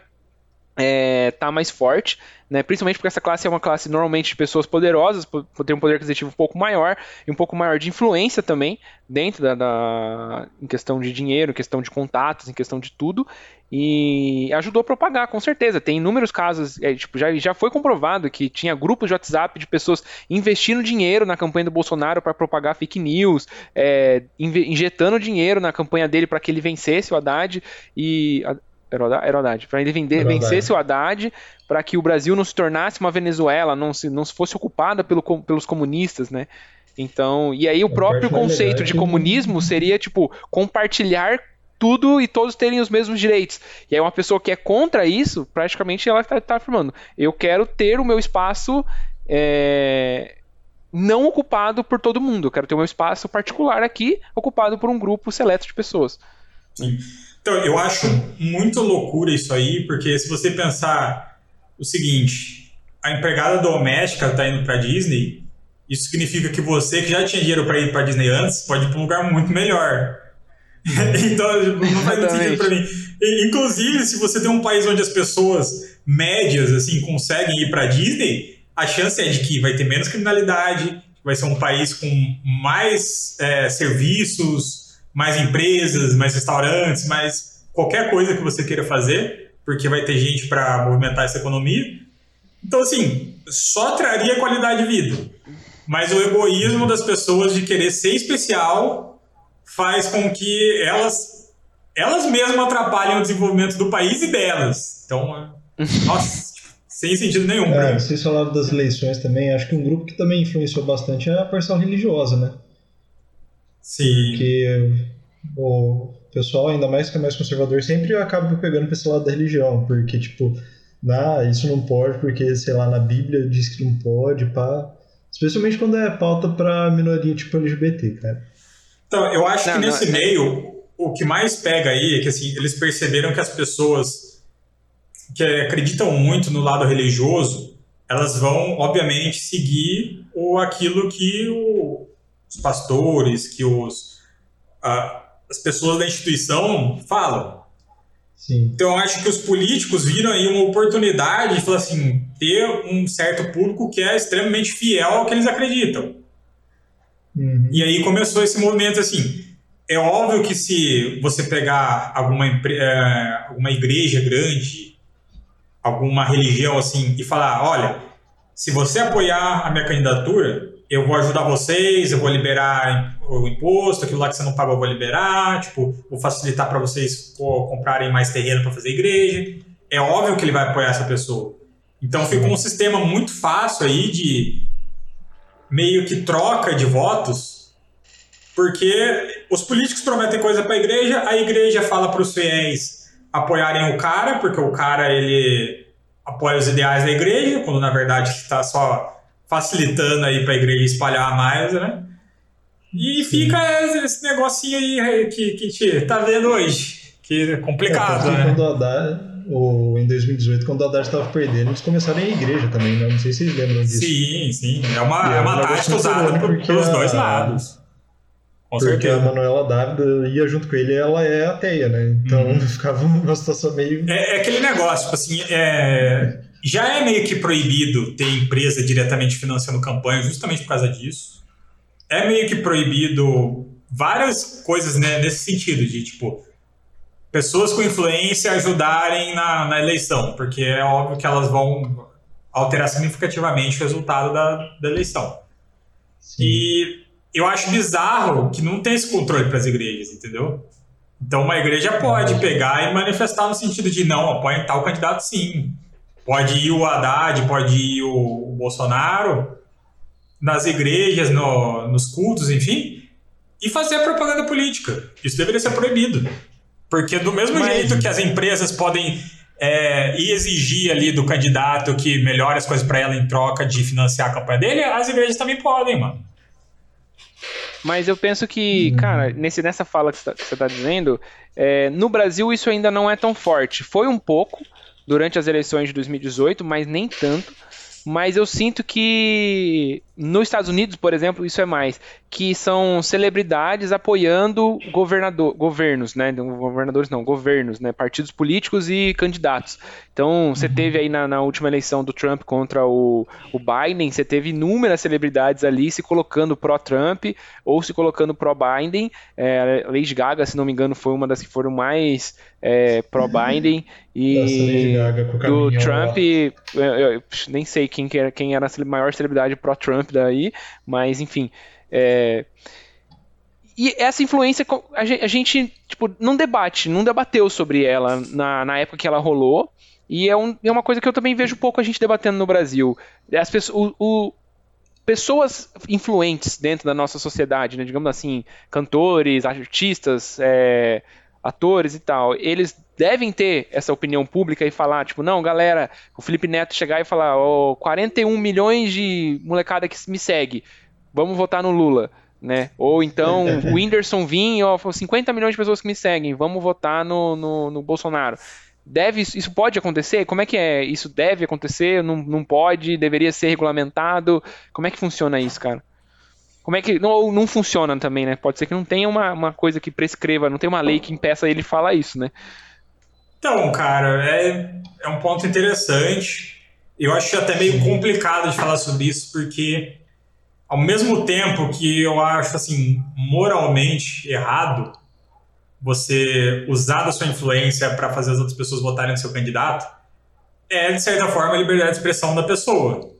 é, tá mais forte, né? Principalmente porque essa classe é uma classe normalmente de pessoas poderosas, ter um poder aquisitivo um pouco maior e um pouco maior de influência também dentro da, da, em questão de dinheiro, em questão de contatos, em questão de tudo e ajudou a propagar, com certeza. Tem inúmeros casos, é, tipo, já, já foi comprovado que tinha grupos de WhatsApp de pessoas investindo dinheiro na campanha do Bolsonaro para propagar fake news, é, injetando dinheiro na campanha dele para que ele vencesse o Haddad e era Haddad, para ele vender, vencesse o Haddad, para que o Brasil não se tornasse uma Venezuela, não se, não se fosse ocupada pelo, pelos comunistas, né? Então, e aí o próprio conceito de comunismo seria tipo compartilhar tudo e todos terem os mesmos direitos. E aí uma pessoa que é contra isso, praticamente ela está tá afirmando: eu quero ter o meu espaço é, não ocupado por todo mundo. Eu quero ter o meu espaço particular aqui, ocupado por um grupo seleto de pessoas. Sim. Então, eu acho muito loucura isso aí, porque se você pensar o seguinte, a empregada doméstica está indo para Disney, isso significa que você que já tinha dinheiro para ir para Disney antes, pode ir para um lugar muito melhor. então, não faz muito sentido para mim. Inclusive, se você tem um país onde as pessoas médias assim conseguem ir para Disney, a chance é de que vai ter menos criminalidade, vai ser um país com mais é, serviços, mais empresas, mais restaurantes, mais qualquer coisa que você queira fazer, porque vai ter gente para movimentar essa economia. Então, assim, só traria qualidade de vida. Mas o egoísmo das pessoas de querer ser especial faz com que elas, elas mesmas atrapalhem o desenvolvimento do país e delas. Então, nossa, sem sentido nenhum. É, vocês falaram das eleições também. Acho que um grupo que também influenciou bastante é a parcela religiosa, né? Sim. Porque o pessoal, ainda mais que é mais conservador, sempre acaba pegando pra esse lado da religião, porque, tipo, nah, isso não pode, porque, sei lá, na Bíblia diz que não pode, pá. Especialmente quando é pauta pra minoria tipo LGBT, cara. Então, eu acho não, que nesse não, é- meio, o que mais pega aí é que, assim, eles perceberam que as pessoas que acreditam muito no lado religioso, elas vão, obviamente, seguir o, aquilo que o, os pastores, que os, as pessoas da instituição falam. Sim. Então, eu acho que os políticos viram aí uma oportunidade de falar assim, ter um certo público que é extremamente fiel ao que eles acreditam. Uhum. E aí começou esse movimento assim. É óbvio que se você pegar alguma, é, alguma igreja grande alguma religião assim e falar, olha, se você apoiar a minha candidatura, eu vou ajudar vocês, eu vou liberar o imposto, aquilo lá que você não pagou eu vou liberar, tipo, vou facilitar para vocês comprarem mais terreno para fazer igreja. É óbvio que ele vai apoiar essa pessoa. Então fica um sistema muito fácil aí de meio que troca de votos, porque os políticos prometem coisa para a igreja, a igreja fala para os fiéis apoiarem o cara, porque o cara ele apoia os ideais da igreja, quando na verdade está só facilitando aí para a igreja espalhar mais, né? E fica esse negocinho aí que, que te tá vendo hoje, que é complicado, é, né? Quando o Haddad, ou em 2018, quando o Haddad estava perdendo, eles começaram a igreja também, né? Não sei se vocês lembram disso. Sim, sim. É uma, é uma tática usada pelos dois lados. Com porque certeza. a Manuela Dávida ia junto com ele e ela é ateia, né? Então uhum. ficava uma situação meio. É, é aquele negócio, tipo assim, é, já é meio que proibido ter empresa diretamente financiando campanha justamente por causa disso. É meio que proibido várias coisas né, nesse sentido, de tipo, pessoas com influência ajudarem na, na eleição, porque é óbvio que elas vão alterar significativamente o resultado da, da eleição. Sim. E eu acho bizarro que não tem esse controle para as igrejas, entendeu? Então uma igreja pode pegar e manifestar no sentido de não, apoia tal candidato sim. Pode ir o Haddad, pode ir o, o Bolsonaro nas igrejas, no, nos cultos, enfim, e fazer propaganda política. Isso deveria ser proibido. Porque do mesmo Mas... jeito que as empresas podem é, exigir ali do candidato que melhore as coisas para ela em troca de financiar a campanha dele, as igrejas também podem, mano. Mas eu penso que, uhum. cara, nesse, nessa fala que você está tá dizendo, é, no Brasil isso ainda não é tão forte. Foi um pouco, durante as eleições de 2018, mas nem tanto. Mas eu sinto que nos Estados Unidos, por exemplo, isso é mais, que são celebridades apoiando governador, governos, né? Governadores não, governos, né? Partidos políticos e candidatos. Então, você uhum. teve aí na, na, última eleição do Trump contra o, o Biden, você teve inúmeras celebridades ali se colocando pró-Trump ou se colocando pró-Biden. É, a Lady Gaga, se não me engano, foi uma das que foram mais é, pró-Biden. E do Trump, eu, eu, nem sei quem, era, quem era a maior celebridade pró-Trump daí, mas enfim. É... E essa influência, a gente, tipo, não debate, não debateu sobre ela na, na época que ela rolou. E é, um, é uma coisa que eu também vejo pouco a gente debatendo no Brasil. As pessoas, o, o, pessoas influentes dentro da nossa sociedade, né, digamos assim, cantores, artistas, é, atores e tal, eles devem ter essa opinião pública e falar, tipo, não, galera, o Felipe Neto chegar e falar, oh, 41 milhões de molecada que me segue, vamos votar no Lula, né? Ou então o Whindersson vir, ó, 50 milhões de pessoas que me seguem, vamos votar no, no, no Bolsonaro. Deve, isso pode acontecer? Como é que é? Isso deve acontecer? Não, não pode? Deveria ser regulamentado? Como é que funciona isso, cara? Como é que. Não, não funciona também, né? Pode ser que não tenha uma, uma coisa que prescreva, não tem uma lei que impeça ele falar isso, né? Então, cara, é, é um ponto interessante. Eu acho até meio complicado de falar sobre isso, porque ao mesmo tempo que eu acho assim moralmente errado você usar da sua influência para fazer as outras pessoas votarem no seu candidato, é de certa forma a liberdade de expressão da pessoa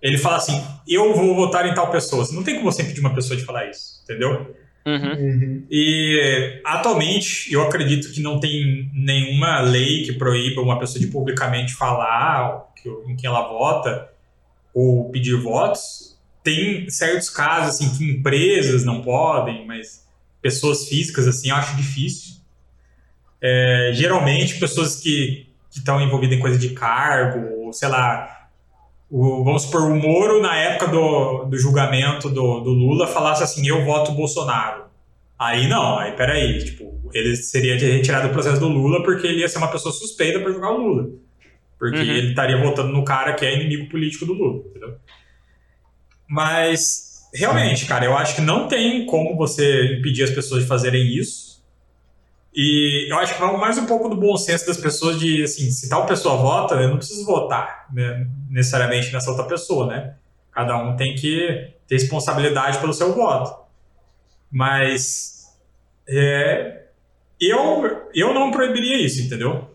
ele fala assim: eu vou votar em tal pessoa. Você não tem como você impedir uma pessoa de falar isso, entendeu? Uhum. uhum. E atualmente eu acredito que não tem nenhuma lei que proíba uma pessoa de publicamente falar em quem ela vota ou pedir votos. Tem certos casos assim que empresas não podem, mas pessoas físicas assim eu acho difícil. É, geralmente pessoas que estão envolvidas em coisa de cargo, ou sei lá, o, vamos supor, o Moro, na época do, do julgamento do, do Lula, falasse assim: eu voto Bolsonaro. Aí não, aí peraí, tipo, ele seria retirado do processo do Lula porque ele ia ser uma pessoa suspeita para jogar o Lula. Porque uhum. ele estaria votando no cara que é inimigo político do Lula, entendeu? Mas, realmente, cara, eu acho que não tem como você impedir as pessoas de fazerem isso. E eu acho que vai mais um pouco do bom senso das pessoas de, assim, se tal pessoa vota, eu não preciso votar né, necessariamente nessa outra pessoa, né? Cada um tem que ter responsabilidade pelo seu voto. Mas é, eu, eu não proibiria isso, entendeu?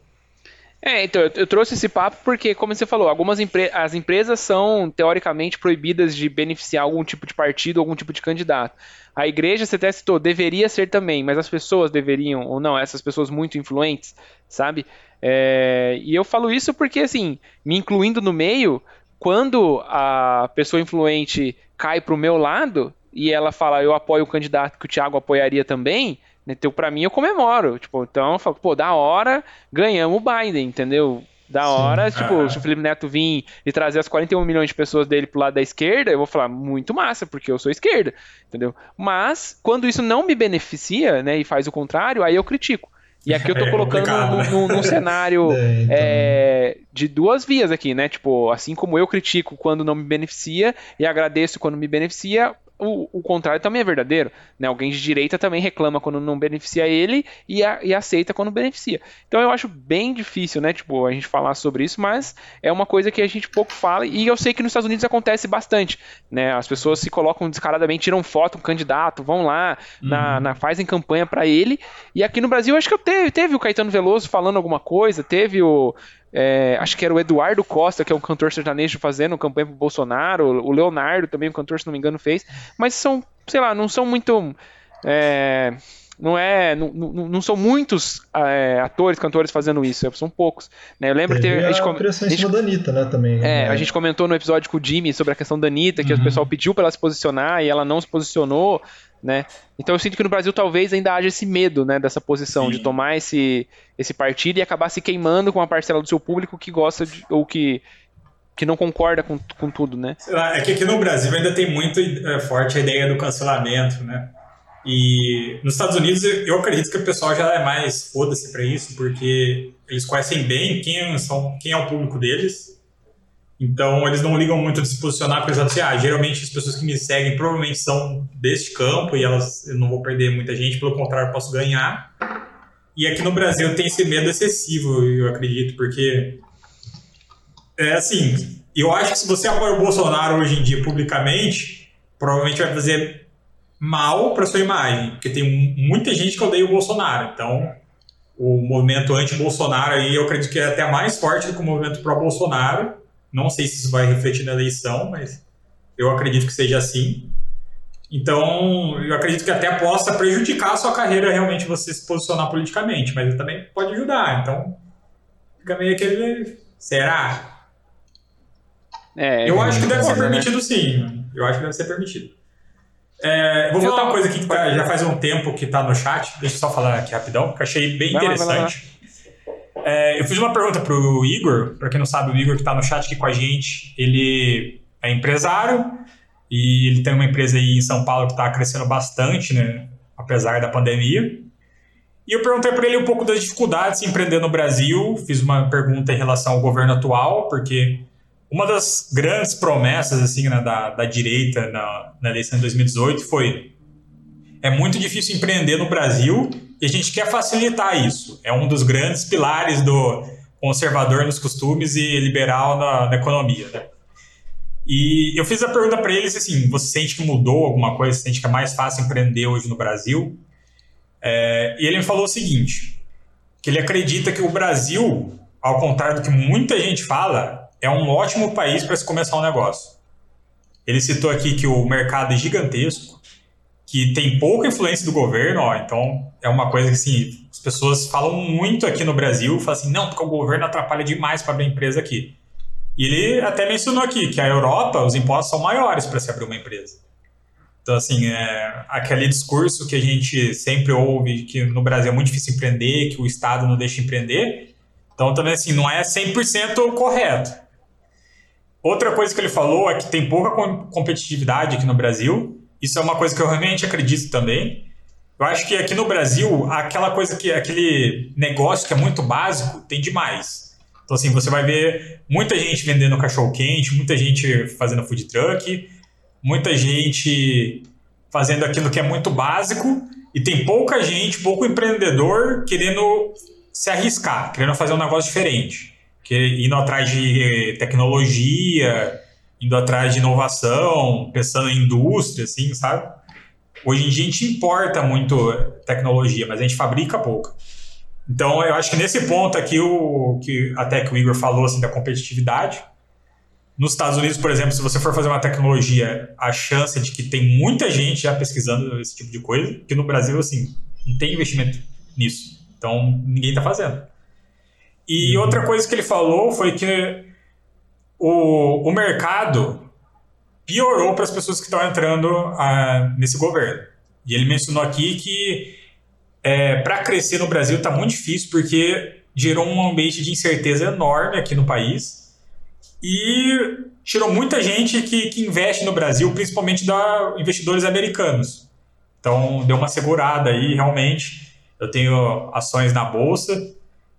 É, então, eu, trouxe esse papo porque, como você falou, algumas empre as empresas são, teoricamente, proibidas de beneficiar algum tipo de partido, algum tipo de candidato. A igreja, você até citou, deveria ser também, mas as pessoas deveriam, ou não, essas pessoas muito influentes, sabe? É, e eu falo isso porque, assim, me incluindo no meio, quando a pessoa influente cai pro meu lado e ela fala, eu apoio o candidato que o Thiago apoiaria também, então, pra mim, eu comemoro. Tipo, então eu falo, pô, da hora, ganhamos o Biden, entendeu? Da hora, Sim. tipo, ah. se o Felipe Neto vir e trazer as 41 milhões de pessoas dele pro lado da esquerda, eu vou falar, muito massa, porque eu sou esquerda, entendeu? Mas, quando isso não me beneficia, né, e faz o contrário, aí eu critico. E aqui eu tô é colocando num, num, num, cenário é, então... é, de duas vias aqui, né? Tipo, assim como eu critico quando não me beneficia e agradeço quando me beneficia, o, o contrário também é verdadeiro. Né? Alguém de direita também reclama quando não beneficia ele e, a, e, aceita quando beneficia. Então eu acho bem difícil, né? Tipo, a gente falar sobre isso, mas é uma coisa que a gente pouco fala e eu sei que nos Estados Unidos acontece bastante. Né? As pessoas se colocam descaradamente, tiram foto o candidato, vão lá, uhum. na, na, fazem campanha para ele. E aqui no Brasil, acho que eu teve, teve o Caetano Veloso falando alguma coisa, teve o é, acho que era o Eduardo Costa, que é um cantor sertanejo, fazendo campanha pro Bolsonaro. O Leonardo também, um cantor, se não me engano, fez. Mas são, sei lá, não são muito. É, não é não, não, não são muitos é, atores, cantores fazendo isso, são poucos. Né? Eu lembro Teve que a, gente, a gente, da Anitta, né, também. É, né? a gente comentou no episódio com o Jimmy sobre a questão da Anitta, que uhum. o pessoal pediu para ela se posicionar e ela não se posicionou, né? Então eu sinto que no Brasil talvez ainda haja esse medo, né, dessa posição, Sim. de tomar esse, esse partido e acabar se queimando com uma parcela do seu público que gosta de, ou que que não concorda com, com tudo, né? é que aqui no Brasil ainda tem muito é, forte a ideia do cancelamento, né? E nos Estados Unidos eu acredito que o pessoal já é mais foda-se para isso, porque eles conhecem bem quem, são, quem é o público deles. Então eles não ligam muito de se posicionar pensando assim, ah, geralmente as pessoas que me seguem provavelmente são deste campo e elas eu não vou perder muita gente, pelo contrário, posso ganhar. E aqui no Brasil tem esse medo excessivo, eu acredito, porque é assim, eu acho que se você apoia o Bolsonaro hoje em dia publicamente, provavelmente vai fazer mal para sua imagem, porque tem muita gente que odeia o Bolsonaro. Então, o movimento anti-Bolsonaro aí eu acredito que é até mais forte do que o movimento pró-Bolsonaro. Não sei se isso vai refletir na eleição, mas eu acredito que seja assim. Então, eu acredito que até possa prejudicar a sua carreira realmente você se posicionar politicamente, mas também pode ajudar. Então, fica meio aquele. Será? É, eu acho que deve ser né? permitido sim. Eu acho que deve ser permitido. É, vou falar uma coisa aqui que tá, já faz um tempo que está no chat, deixa eu só falar aqui rapidão, que achei bem interessante. É, eu fiz uma pergunta para o Igor, para quem não sabe, o Igor que está no chat aqui com a gente, ele é empresário e ele tem uma empresa aí em São Paulo que está crescendo bastante, né, apesar da pandemia. E eu perguntei para ele um pouco das dificuldades de empreender no Brasil, fiz uma pergunta em relação ao governo atual, porque uma das grandes promessas assim né, da, da direita na, na eleição de 2018 foi é muito difícil empreender no Brasil e a gente quer facilitar isso. É um dos grandes pilares do conservador nos costumes e liberal na, na economia. Né? E eu fiz a pergunta para eles assim: você sente que mudou alguma coisa? Você sente que é mais fácil empreender hoje no Brasil? É, e ele me falou o seguinte: que ele acredita que o Brasil, ao contrário do que muita gente fala, é um ótimo país para se começar um negócio. Ele citou aqui que o mercado é gigantesco, que tem pouca influência do governo, ó, então é uma coisa que assim, as pessoas falam muito aqui no Brasil, falam assim, não, porque o governo atrapalha demais para abrir empresa aqui. E ele até mencionou aqui que a Europa, os impostos são maiores para se abrir uma empresa. Então, assim, é, aquele discurso que a gente sempre ouve que no Brasil é muito difícil empreender, que o Estado não deixa empreender. Então, também, assim, não é 100% correto. Outra coisa que ele falou é que tem pouca competitividade aqui no Brasil. Isso é uma coisa que eu realmente acredito também. Eu acho que aqui no Brasil, aquela coisa que aquele negócio que é muito básico tem demais. Então assim, você vai ver muita gente vendendo cachorro quente, muita gente fazendo food truck, muita gente fazendo aquilo que é muito básico e tem pouca gente, pouco empreendedor querendo se arriscar, querendo fazer um negócio diferente que indo atrás de tecnologia, indo atrás de inovação, pensando em indústria, assim, sabe? Hoje em dia a gente importa muito tecnologia, mas a gente fabrica pouco. Então, eu acho que nesse ponto aqui, o que até que o Igor falou assim, da competitividade, nos Estados Unidos, por exemplo, se você for fazer uma tecnologia, a chance de que tem muita gente já pesquisando esse tipo de coisa, que no Brasil, assim, não tem investimento nisso. Então, ninguém está fazendo. E uhum. outra coisa que ele falou foi que o, o mercado piorou para as pessoas que estão entrando uh, nesse governo. E ele mencionou aqui que é, para crescer no Brasil está muito difícil porque gerou um ambiente de incerteza enorme aqui no país e tirou muita gente que, que investe no Brasil, principalmente da investidores americanos. Então deu uma segurada aí, realmente. Eu tenho ações na bolsa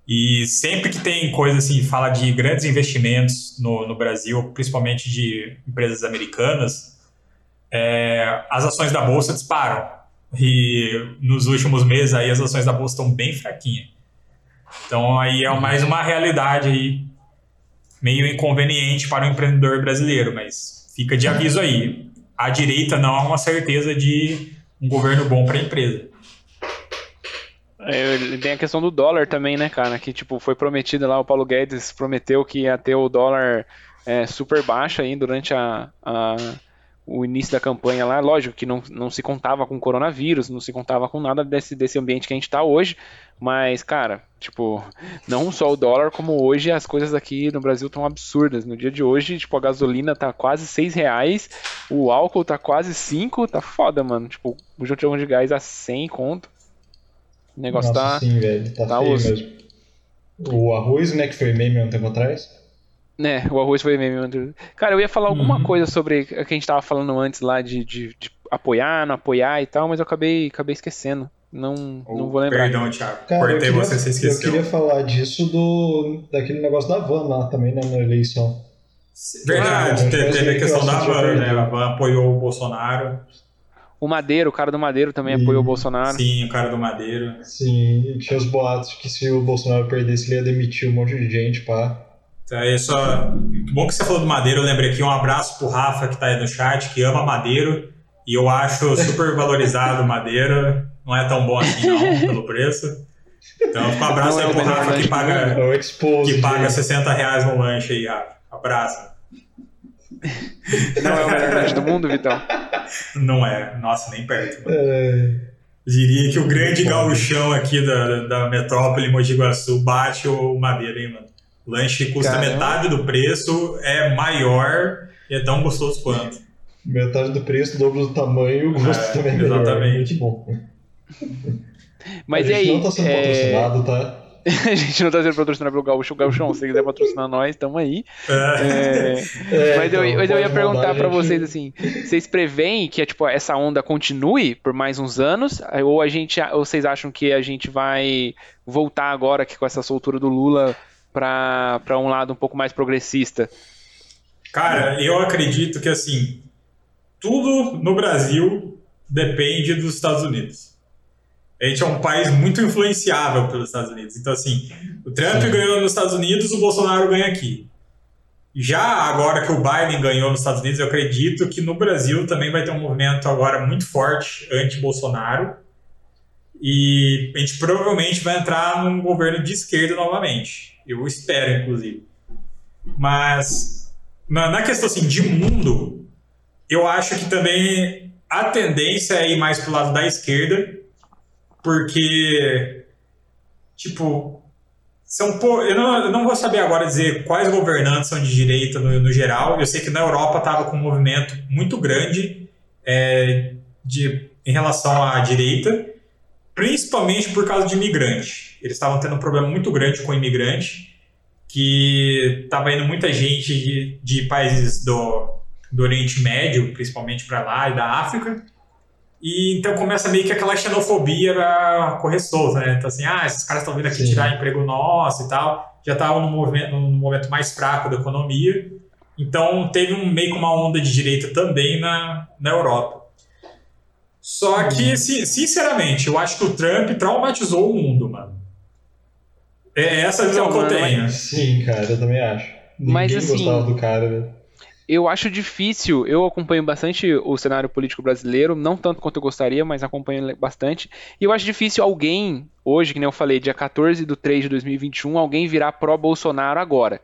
e sempre que tem coisa assim, fala de grandes investimentos no, no Brasil, principalmente de empresas americanas, é, as ações da bolsa disparam. E nos últimos meses aí as ações da bolsa estão bem fraquinhas. Então aí é mais uma realidade aí meio inconveniente para o empreendedor brasileiro, mas fica de aviso aí. A direita não há uma certeza de um governo bom para a empresa. É, tem a questão do dólar também, né, cara? Que tipo foi prometido lá, o Paulo Guedes prometeu que ia ter o dólar é, super baixo aí durante a, a o início da campanha lá, lógico que não, não se contava com coronavírus, não se contava com nada desse, desse ambiente que a gente está hoje, mas, cara, tipo, não só o dólar, como hoje as coisas aqui no Brasil estão absurdas. No dia de hoje, tipo, a gasolina tá quase 6 reais, o álcool tá quase 5, tá foda, mano. Tipo, o botijão de gás a 100 conto. O negócio Nossa, tá. Sim, velho, tá, tá feio mesmo. O arroz, né, que foi meme um tempo atrás. Né, o arroz foi meme. Cara, eu ia falar alguma uhum. coisa sobre o que a gente tava falando antes lá de, de, de, apoiar, não apoiar e tal, mas eu acabei, acabei esquecendo. Não, oh, não vou lembrar. Perdão, Thiago. Cara, Cortei queria, você, você esqueceu. Eu queria falar disso do, daquele negócio da van lá também, né, na eleição. Verdade, ah, teve a questão da van, né? A van apoiou o Bolsonaro. O Madeiro, o cara do Madeiro também e... apoiou o Bolsonaro. Sim, o cara do Madeiro. Sim, tinha os boatos que se o Bolsonaro perdesse, ele ia demitir um monte de gente, pá. Então, é só... Bom que você falou do Madeiro, eu lembrei aqui um abraço pro Rafa que tá aí no chat, que ama Madeiro. E eu acho super valorizado o Madeiro. Não é tão bom assim, não, pelo preço. Então, um abraço não aí é pro Rafa que paga, é que paga 60 reais no lanche aí, Rafa. Abraço. Não é o melhor lanche do mundo, Vitão? Não é. Nossa, nem perto. É... Diria que o grande gauchão aqui da, da metrópole Mogi Guaçu bate o Madeira, hein, mano? O lanche custa Caramba. metade do preço, é maior e é tão gostoso quanto. Metade do preço, dobro do tamanho, o gosto é, também é Exatamente. Melhor. Muito bom. Mas a e aí? não tá sendo é... patrocinado, tá? a gente não tá sendo patrocinado pelo Gaúcho. Gaúchão, se quiser patrocinar nós, tamo aí. É. É, mas, eu, então, mas eu ia perguntar para vocês assim: vocês preveem que tipo, essa onda continue por mais uns anos? Ou, a gente, ou vocês acham que a gente vai voltar agora aqui com essa soltura do Lula para um lado um pouco mais progressista? Cara, eu acredito que assim, tudo no Brasil depende dos Estados Unidos. A gente é um país muito influenciável pelos Estados Unidos. Então, assim, o Trump Sim. ganhou nos Estados Unidos, o Bolsonaro ganha aqui. Já agora que o Biden ganhou nos Estados Unidos, eu acredito que no Brasil também vai ter um movimento agora muito forte anti-Bolsonaro. E a gente provavelmente vai entrar num governo de esquerda novamente. Eu espero, inclusive. Mas na, na questão assim, de mundo, eu acho que também a tendência é ir mais pro lado da esquerda porque, tipo, são eu, não, eu não vou saber agora dizer quais governantes são de direita no, no geral. Eu sei que na Europa estava com um movimento muito grande é, de, em relação à direita, principalmente por causa de imigrante. Eles estavam tendo um problema muito grande com imigrante, que estava indo muita gente de, de países do, do Oriente Médio, principalmente para lá, e da África, e então começa meio que aquela xenofobia a correr solta, né? Então, assim, ah, esses caras estão vindo aqui Sim. tirar emprego nosso e tal. Já estavam num momento, num momento mais fraco da economia. Então teve um, meio que uma onda de direita também na, na Europa. Só uhum. que, sinceramente, eu acho que o Trump traumatizou o mundo, mano. É essa a visão que eu tenho. Sim, cara, eu também acho. Ninguém mas, assim, gostava do cara, velho. Eu acho difícil. Eu acompanho bastante o cenário político brasileiro, não tanto quanto eu gostaria, mas acompanho bastante. E eu acho difícil alguém, hoje, que nem eu falei, dia 14 de 3 de 2021, alguém virar pró-Bolsonaro agora.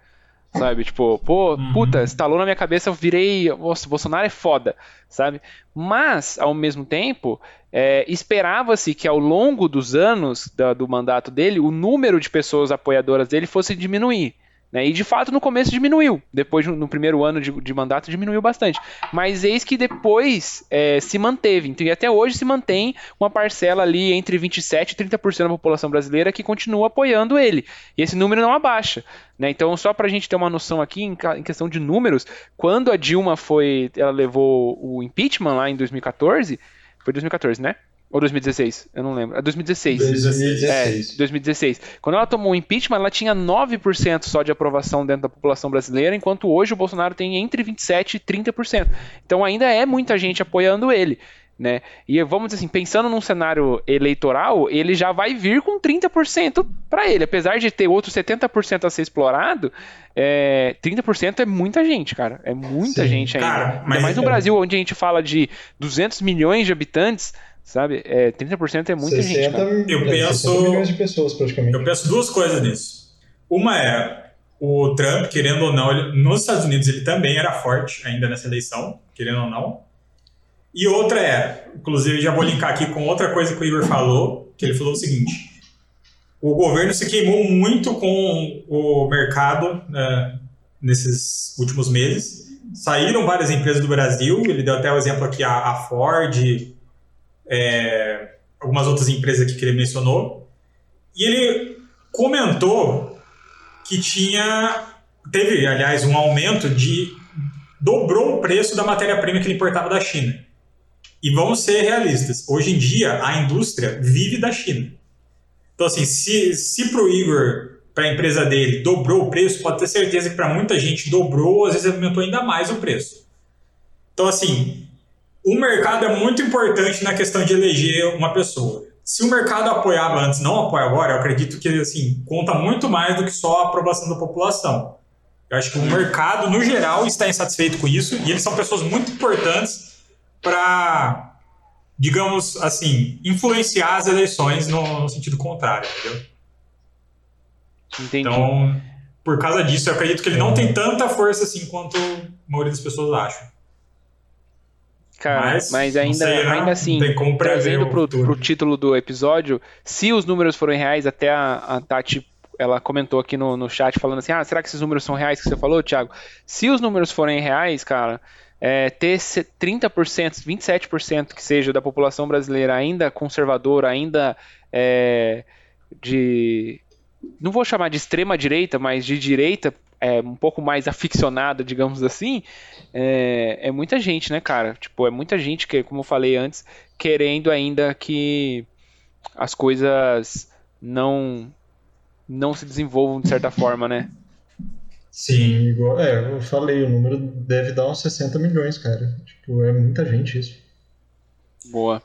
Sabe? Tipo, pô, uhum. puta, estalou na minha cabeça, eu virei. Nossa, Bolsonaro é foda, sabe? Mas, ao mesmo tempo, é, esperava-se que ao longo dos anos da, do mandato dele, o número de pessoas apoiadoras dele fosse diminuir. Né? E de fato no começo diminuiu, depois no primeiro ano de, de mandato diminuiu bastante. Mas eis que depois é, se manteve, então, e até hoje se mantém uma parcela ali entre 27% e 30% da população brasileira que continua apoiando ele. E esse número não abaixa. Né? Então, só para a gente ter uma noção aqui em, em, questão de números, quando a Dilma foi, ela levou o impeachment lá em 2014, foi 2014, né? Ou 2016? Eu não lembro. É 2016. 2016. É, 2016. Quando ela tomou o impeachment, ela tinha 9% só de aprovação dentro da população brasileira, enquanto hoje o Bolsonaro tem entre 27% e 30%. Então ainda é muita gente apoiando ele. Né? E vamos dizer assim, pensando num cenário eleitoral, ele já vai vir com 30% para ele. Apesar de ter outros 70% a ser explorado, é, 30% é muita gente, cara. É muita Sim. gente ainda. Cara, mas mais no é... Brasil, onde a gente fala de 200 milhões de habitantes, Sabe? É, 30% é muita 60, gente. Cara. Eu penso. milhões de pessoas, praticamente. Eu penso duas coisas nisso. Uma é o Trump, querendo ou não, ele, nos Estados Unidos ele também era forte ainda nessa eleição, querendo ou não. E outra é, inclusive já vou linkar aqui com outra coisa que o Igor falou, que ele falou o seguinte: o governo se queimou muito com o mercado né, nesses últimos meses. Saíram várias empresas do Brasil, ele deu até o exemplo aqui, a, a Ford, é, algumas outras empresas que ele mencionou. E ele comentou que tinha. Teve, aliás, um aumento de. dobrou o preço da matéria-prima que ele importava da China. E vamos ser realistas. Hoje em dia, a indústria vive da China. Então, assim, se, se o Igor, para a empresa dele, dobrou o preço, pode ter certeza que para muita gente dobrou, às vezes aumentou ainda mais o preço. Então, assim, o mercado é muito importante na questão de eleger uma pessoa. Se o mercado apoiava antes, não apoia agora, eu acredito que assim conta muito mais do que só a aprovação da população. Eu acho que o mercado, no geral, está insatisfeito com isso e eles são pessoas muito importantes para, digamos assim, influenciar as eleições no, no sentido contrário, entendeu? Entendi. Então, por causa disso, eu acredito que ele não tem tanta força assim quanto a maioria das pessoas acham. Cara, mas, mas ainda, sei, ainda assim, trazendo pro, pro título do episódio, se os números forem reais, até a, a Tati ela comentou aqui no, no chat falando assim: ah, será que esses números são reais que você falou, Thiago? Se os números forem reais, cara, é, ter 30%, 27% que seja da população brasileira ainda conservadora, ainda é, de. Não vou chamar de extrema direita, mas de direita, é, um pouco mais aficionada, digamos assim, é, é, muita gente, né, cara? Tipo, é muita gente que, como eu falei antes, querendo ainda que as coisas não não se desenvolvam de certa forma, né? Sim, igual, é, eu falei, o número deve dar uns 60 milhões, cara. Tipo, é muita gente isso. Boa.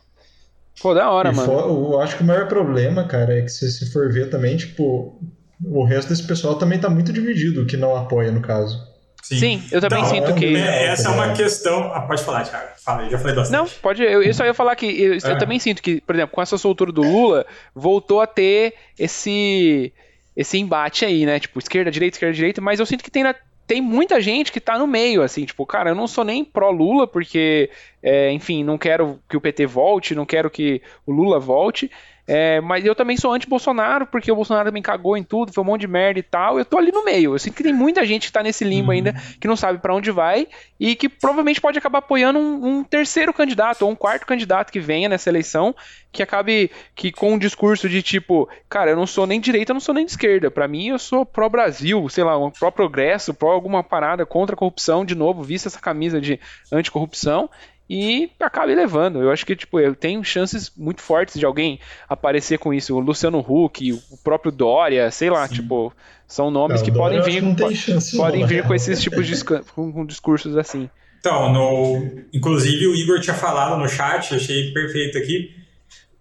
Pô, da hora, e mano. For, eu acho que o maior problema, cara, é que se, se for ver também, tipo, o resto desse pessoal também está muito dividido, que não apoia, no caso. Sim, Sim eu também então, sinto que. É, essa é uma questão. Ah, pode falar, Thiago. Fala, eu já falei bastante. Não, pode. Eu, eu só ia falar que eu, é. eu, também sinto que, por exemplo, com essa soltura do Lula, voltou a ter esse esse embate aí, né? Tipo, esquerda, direita, esquerda, direita, mas eu sinto que tem, tem muita gente que tá no meio, assim, tipo, cara, eu não sou nem pró-Lula, porque, é, enfim, não quero que o PT volte, não quero que o Lula volte. É, mas eu também sou anti-Bolsonaro, porque o Bolsonaro também cagou em tudo, foi um monte de merda e tal. Eu tô ali no meio. Eu sinto que tem muita gente que tá nesse limbo uhum. ainda, que não sabe para onde vai e que provavelmente pode acabar apoiando um, um, terceiro candidato ou um quarto candidato que venha nessa eleição, que acabe que com um discurso de tipo, cara, eu não sou nem direita, eu não sou nem de esquerda. Para mim, eu sou pró-Brasil, sei lá, pró-progresso, pró alguma parada contra a corrupção, de novo, vista essa camisa de anticorrupção e acabe levando. Eu acho que tipo, eu tenho chances muito fortes de alguém aparecer com isso. O Luciano Huck, o próprio Dória, sei lá, Sim. tipo, são nomes não, que podem vir, podem não, vir com esses tipos de com, com discursos assim. Então, no, inclusive o Igor tinha falado no chat, achei perfeito aqui.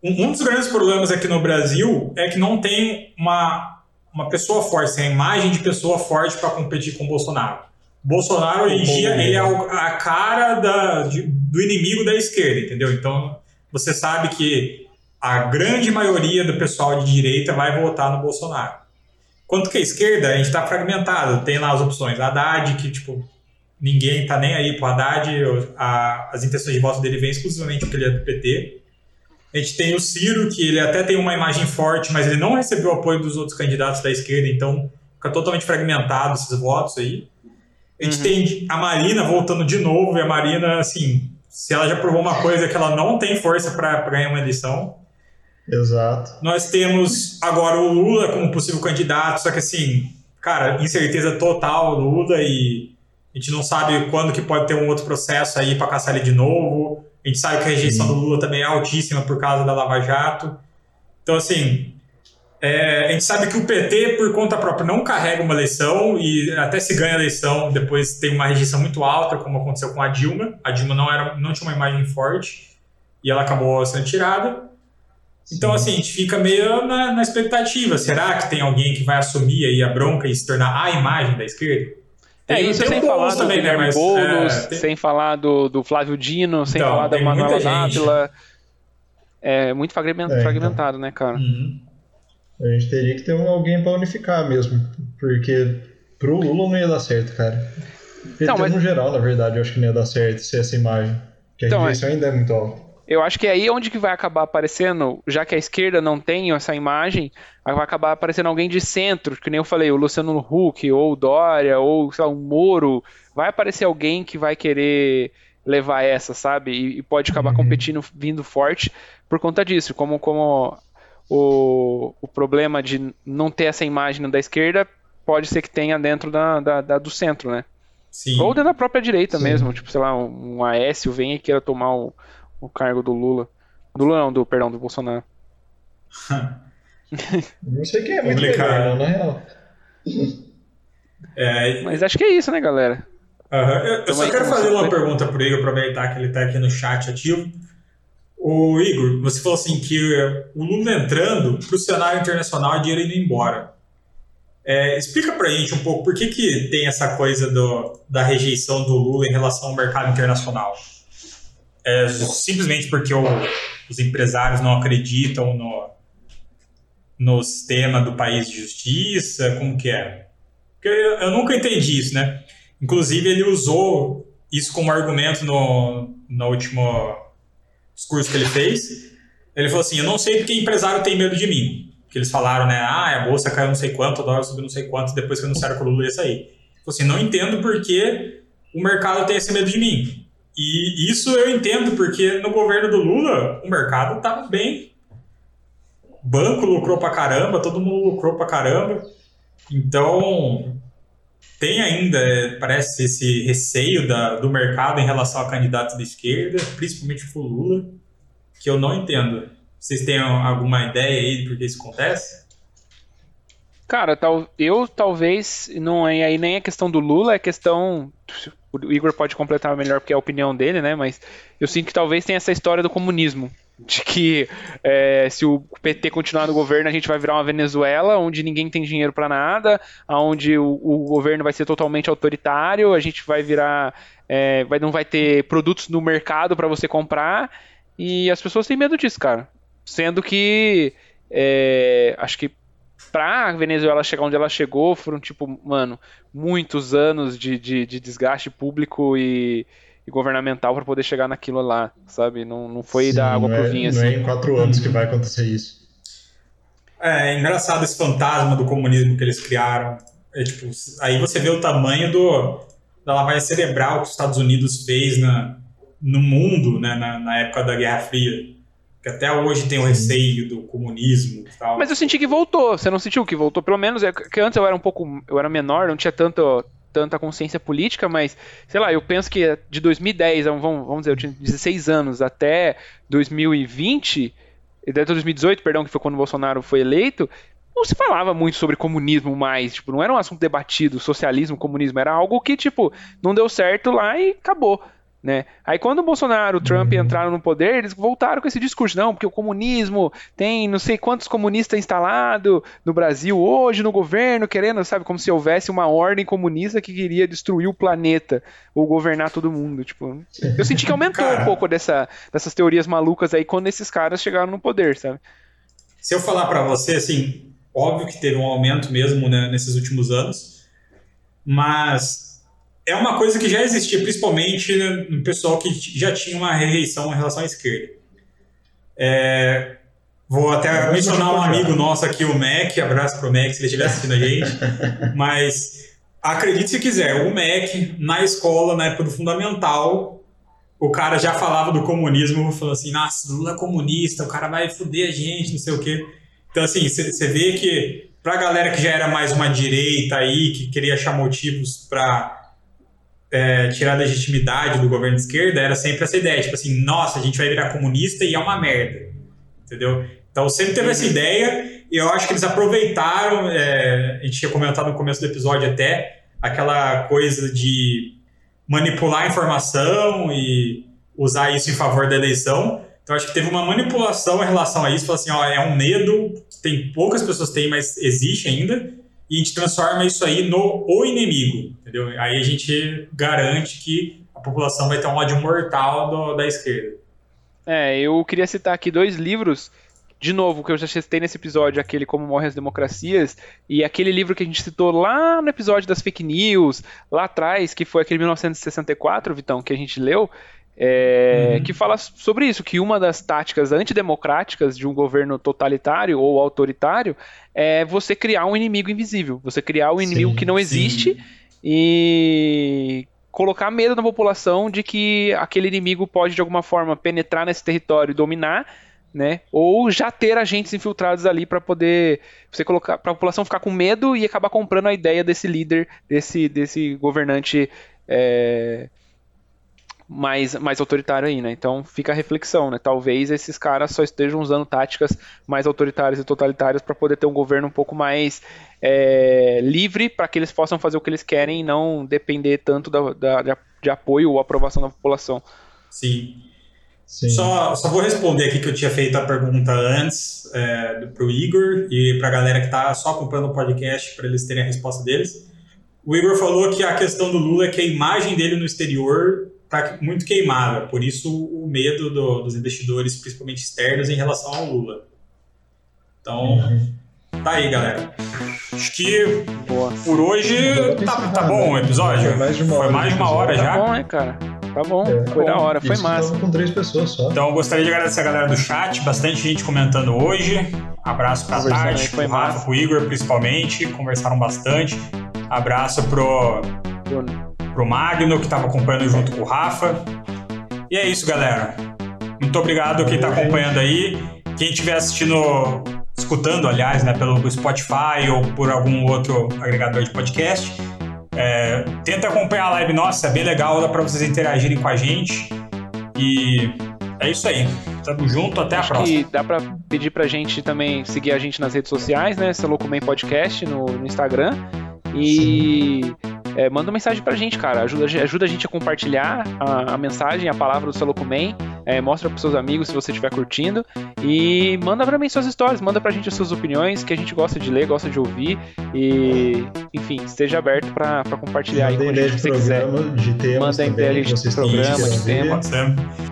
Um, um dos grandes problemas aqui no Brasil é que não tem uma, uma pessoa forte, tem a imagem de pessoa forte para competir com o Bolsonaro. Bolsonaro hoje em dia ele é a cara da, de, do inimigo da esquerda, entendeu? Então você sabe que a grande maioria do pessoal de direita vai votar no Bolsonaro. Quanto que a esquerda, a gente está fragmentado. Tem lá as opções. Haddad, que tipo, ninguém tá nem aí pro Haddad, a, as intenções de voto dele vêm exclusivamente porque ele é do PT. A gente tem o Ciro, que ele até tem uma imagem forte, mas ele não recebeu apoio dos outros candidatos da esquerda, então fica totalmente fragmentado esses votos aí. A gente uhum. tem a Marina voltando de novo, e a Marina, assim, se ela já provou uma coisa que ela não tem força para ganhar uma eleição. Exato. Nós temos agora o Lula como possível candidato, só que assim, cara, incerteza total Lula e a gente não sabe quando que pode ter um outro processo aí para caçar ele de novo. A gente sabe que a rejeição Sim. do Lula também é altíssima por causa da Lava Jato. Então, assim, é, a gente sabe que o PT, por conta própria, não carrega uma eleição e até se ganha a eleição, depois tem uma rejeição muito alta, como aconteceu com a Dilma. A Dilma não, era, não tinha uma imagem forte e ela acabou sendo tirada. Então, assim, a gente fica meio na, na, expectativa. Será que tem alguém que vai assumir aí a bronca e se tornar a imagem da esquerda? É, tem, isso tem sem falar também, do né? Mas, Boulos, é, tem... sem falar do, do Flávio Dino, sem então, falar da Manuela Dávila. É muito fragmentado, é, então. fragmentado né, cara? Uhum. A gente teria que ter um, alguém para unificar mesmo, porque pro Lula não ia dar certo, cara. PT então, mas... no geral, na verdade, eu acho que não ia dar certo ser essa imagem, porque a então, rejeição ainda é muito alta. Eu acho que é aí onde que vai acabar aparecendo, já que a esquerda não tem essa imagem, vai acabar aparecendo alguém de centro, que nem eu falei, o Luciano Huck, ou o Dória, ou sei lá, o Moro. Vai aparecer alguém que vai querer levar essa, sabe? E, e pode acabar uhum. competindo, vindo forte por conta disso. Como, como o, o problema de não ter essa imagem da esquerda pode ser que tenha dentro da, da, da do centro, né? Sim. Ou dentro da própria direita Sim. mesmo, tipo, sei lá, um, um Aécio vem e queira tomar o, o cargo do Lula. Do Lula não, do, perdão, do Bolsonaro. não sei quem é muito melhor, na real. É, Mas acho que é isso, né, galera? Uhum. Eu, eu só quero fazer uma pergunta pro Igor, aproveitar que ele tá aqui no chat ativo. O Igor, você falou assim que o Lula entrando para o cenário internacional e dinheiro indo embora. É, explica para a gente um pouco por que, que tem essa coisa do, da rejeição do Lula em relação ao mercado internacional. É simplesmente porque o, os empresários não acreditam no, no sistema do país de justiça? Como que é? Porque eu, eu nunca entendi isso, né? Inclusive, ele usou isso como argumento no, no último discurso que ele fez, ele falou assim: Eu não sei porque empresário tem medo de mim. Que eles falaram, né? Ah, a bolsa caiu não sei quanto, a dólar subiu não sei quanto, depois que anunciaram que o Lula ia sair. Ele falou assim: Não entendo porque o mercado tem esse medo de mim. E isso eu entendo porque no governo do Lula o mercado estava bem. O banco lucrou pra caramba, todo mundo lucrou pra caramba. Então, tem ainda, parece, esse receio da, do mercado em relação a candidatos da esquerda, principalmente o Lula, que eu não entendo. Vocês têm alguma ideia aí de por que isso acontece? Cara, tal, eu talvez, não é aí nem a questão do Lula, é questão. O Igor pode completar melhor porque é a opinião dele, né? Mas eu sinto que talvez tenha essa história do comunismo de que é, se o PT continuar no governo, a gente vai virar uma Venezuela, onde ninguém tem dinheiro para nada, onde o, o, governo vai ser totalmente autoritário, a gente vai virar. É, vai, não vai ter produtos no mercado para você comprar, e as pessoas têm medo disso, cara. Sendo que. É, acho que pra Venezuela chegar onde ela chegou, foram, tipo, mano, muitos anos de, de, de desgaste público e e governamental para poder chegar naquilo lá, sabe? Não, não foi Sim, da água pro é, vinho assim. Não é em quatro anos que vai acontecer isso. É, é engraçado esse fantasma do comunismo que eles criaram. É, tipo, aí você vê o tamanho do, da lavagem cerebral que os Estados Unidos fez na, no mundo, né, na, na época da Guerra Fria. Que até hoje tem o receio do comunismo e tal. Mas eu senti que voltou. Você não sentiu que voltou? Pelo menos é que antes eu era um pouco. Eu era menor, não tinha tanto tanta consciência política, mas, sei lá, eu penso que de 2010, vamos, vamos dizer, eu tinha 16 anos, até 2020, até 2018, perdão, que foi quando o Bolsonaro foi eleito, não se falava muito sobre comunismo mais, tipo, não era um assunto debatido, socialismo, comunismo, era algo que, tipo, não deu certo lá e acabou. Né? Aí quando o Bolsonaro, o Trump uhum. entraram no poder, eles voltaram com esse discurso, não, porque o comunismo tem não sei quantos comunistas instalados no Brasil hoje, no governo, querendo, sabe, como se houvesse uma ordem comunista que queria destruir o planeta ou governar todo mundo. Tipo, eu senti que aumentou Cara, um pouco dessa, dessas teorias malucas aí quando esses caras chegaram no poder, sabe? Se eu falar para você, assim, óbvio que teve um aumento mesmo né, nesses últimos anos, mas é uma coisa que já existia, principalmente no pessoal que já tinha uma rejeição em relação à esquerda. É, vou até mencionar um amigo nosso aqui, o Mac, abraço pro Mac se ele estiver assistindo a gente, mas acredite se quiser, o Mac, na escola, na época do fundamental, o cara já falava do comunismo, falando assim, nossa, Lula é comunista, o cara vai foder a gente, não sei o quê. Então, assim, você vê que pra galera que já era mais uma direita aí, que queria achar motivos para é, tirar a legitimidade do governo de esquerda era sempre essa ideia, tipo assim, nossa, a gente vai virar comunista e é uma merda, entendeu? Então sempre teve essa uhum. ideia e eu acho que eles aproveitaram, é, a gente tinha comentado no começo do episódio até, aquela coisa de manipular a informação e usar isso em favor da eleição. Então acho que teve uma manipulação em relação a isso, falou assim, ó, é um medo que tem poucas pessoas têm, mas existe ainda e a gente transforma isso aí no o inimigo, entendeu? Aí a gente garante que a população vai ter um ódio mortal do, da esquerda. É, eu queria citar aqui dois livros de novo, que eu já citei nesse episódio, aquele Como Morrem as Democracias, e aquele livro que a gente citou lá no episódio das fake news, lá atrás, que foi aquele 1964, Vitão, que a gente leu, é, uhum. que fala sobre isso, que uma das táticas antidemocráticas de um governo totalitário ou autoritário é você criar um inimigo invisível, você criar um inimigo sim, que não existe sim. e colocar medo na população de que aquele inimigo pode de alguma forma penetrar nesse território e dominar, né? Ou já ter agentes infiltrados ali para poder você colocar para a população ficar com medo e acabar comprando a ideia desse líder, desse desse governante é, mais, mais autoritário aí, né? Então fica a reflexão, né? Talvez esses caras só estejam usando táticas mais autoritárias e totalitárias para poder ter um governo um pouco mais é, livre para que eles possam fazer o que eles querem e não depender tanto da, da, de apoio ou aprovação da população. Sim. Sim. Só, só vou responder aqui que eu tinha feito a pergunta antes é, para o Igor e para a galera que está só acompanhando o podcast para eles terem a resposta deles. O Igor falou que a questão do Lula é que a imagem dele no exterior está muito queimada, por isso o medo do, dos investidores, principalmente externos, em relação ao Lula. Então, uhum. tá aí, galera. Acho que Boa. por hoje tá, tá bom o episódio. Foi mais de uma hora, mais de uma hora já. Tá bom, né, cara? Tá bom, é, foi bom. da hora, foi massa. com três pessoas só. Então, gostaria de agradecer a galera do chat, bastante gente comentando hoje. Abraço pra Tati, pro Rafa, pro Igor, principalmente, conversaram bastante. Abraço pro pro Magno, que estava acompanhando junto com o Rafa. E é isso, galera. Muito obrigado quem está acompanhando aí. Quem estiver assistindo, escutando, aliás, né, pelo Spotify ou por algum outro agregador de podcast, é, tenta acompanhar a live nossa, é bem legal, dá para vocês interagirem com a gente. E é isso aí. Tamo junto, até Acho a próxima. Que dá pra pedir pra gente também seguir a gente nas redes sociais, né? Celocomen Podcast no, no Instagram. E Sim é, manda uma mensagem pra gente, cara. Ajuda, ajuda a gente a compartilhar a, a mensagem, a palavra do Salocumem. É, mostra pros seus amigos se você estiver curtindo. E manda pra mim suas histórias, manda pra gente as suas opiniões, que a gente gosta de ler, gosta de ouvir. E, enfim, esteja aberto pra, pra compartilhar manda aí com a gente se você quiser. De temas manda ideia de programa, de tema.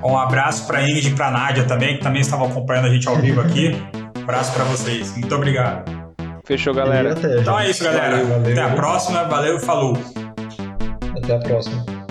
Um abraço pra Ingrid e pra Nádia também, que também estavam acompanhando a gente ao vivo aqui. Um abraço pra vocês. Muito obrigado. Fechou, galera. Então é isso, galera. Valeu, valeu. Até a próxima. Valeu, falou. Até a próxima.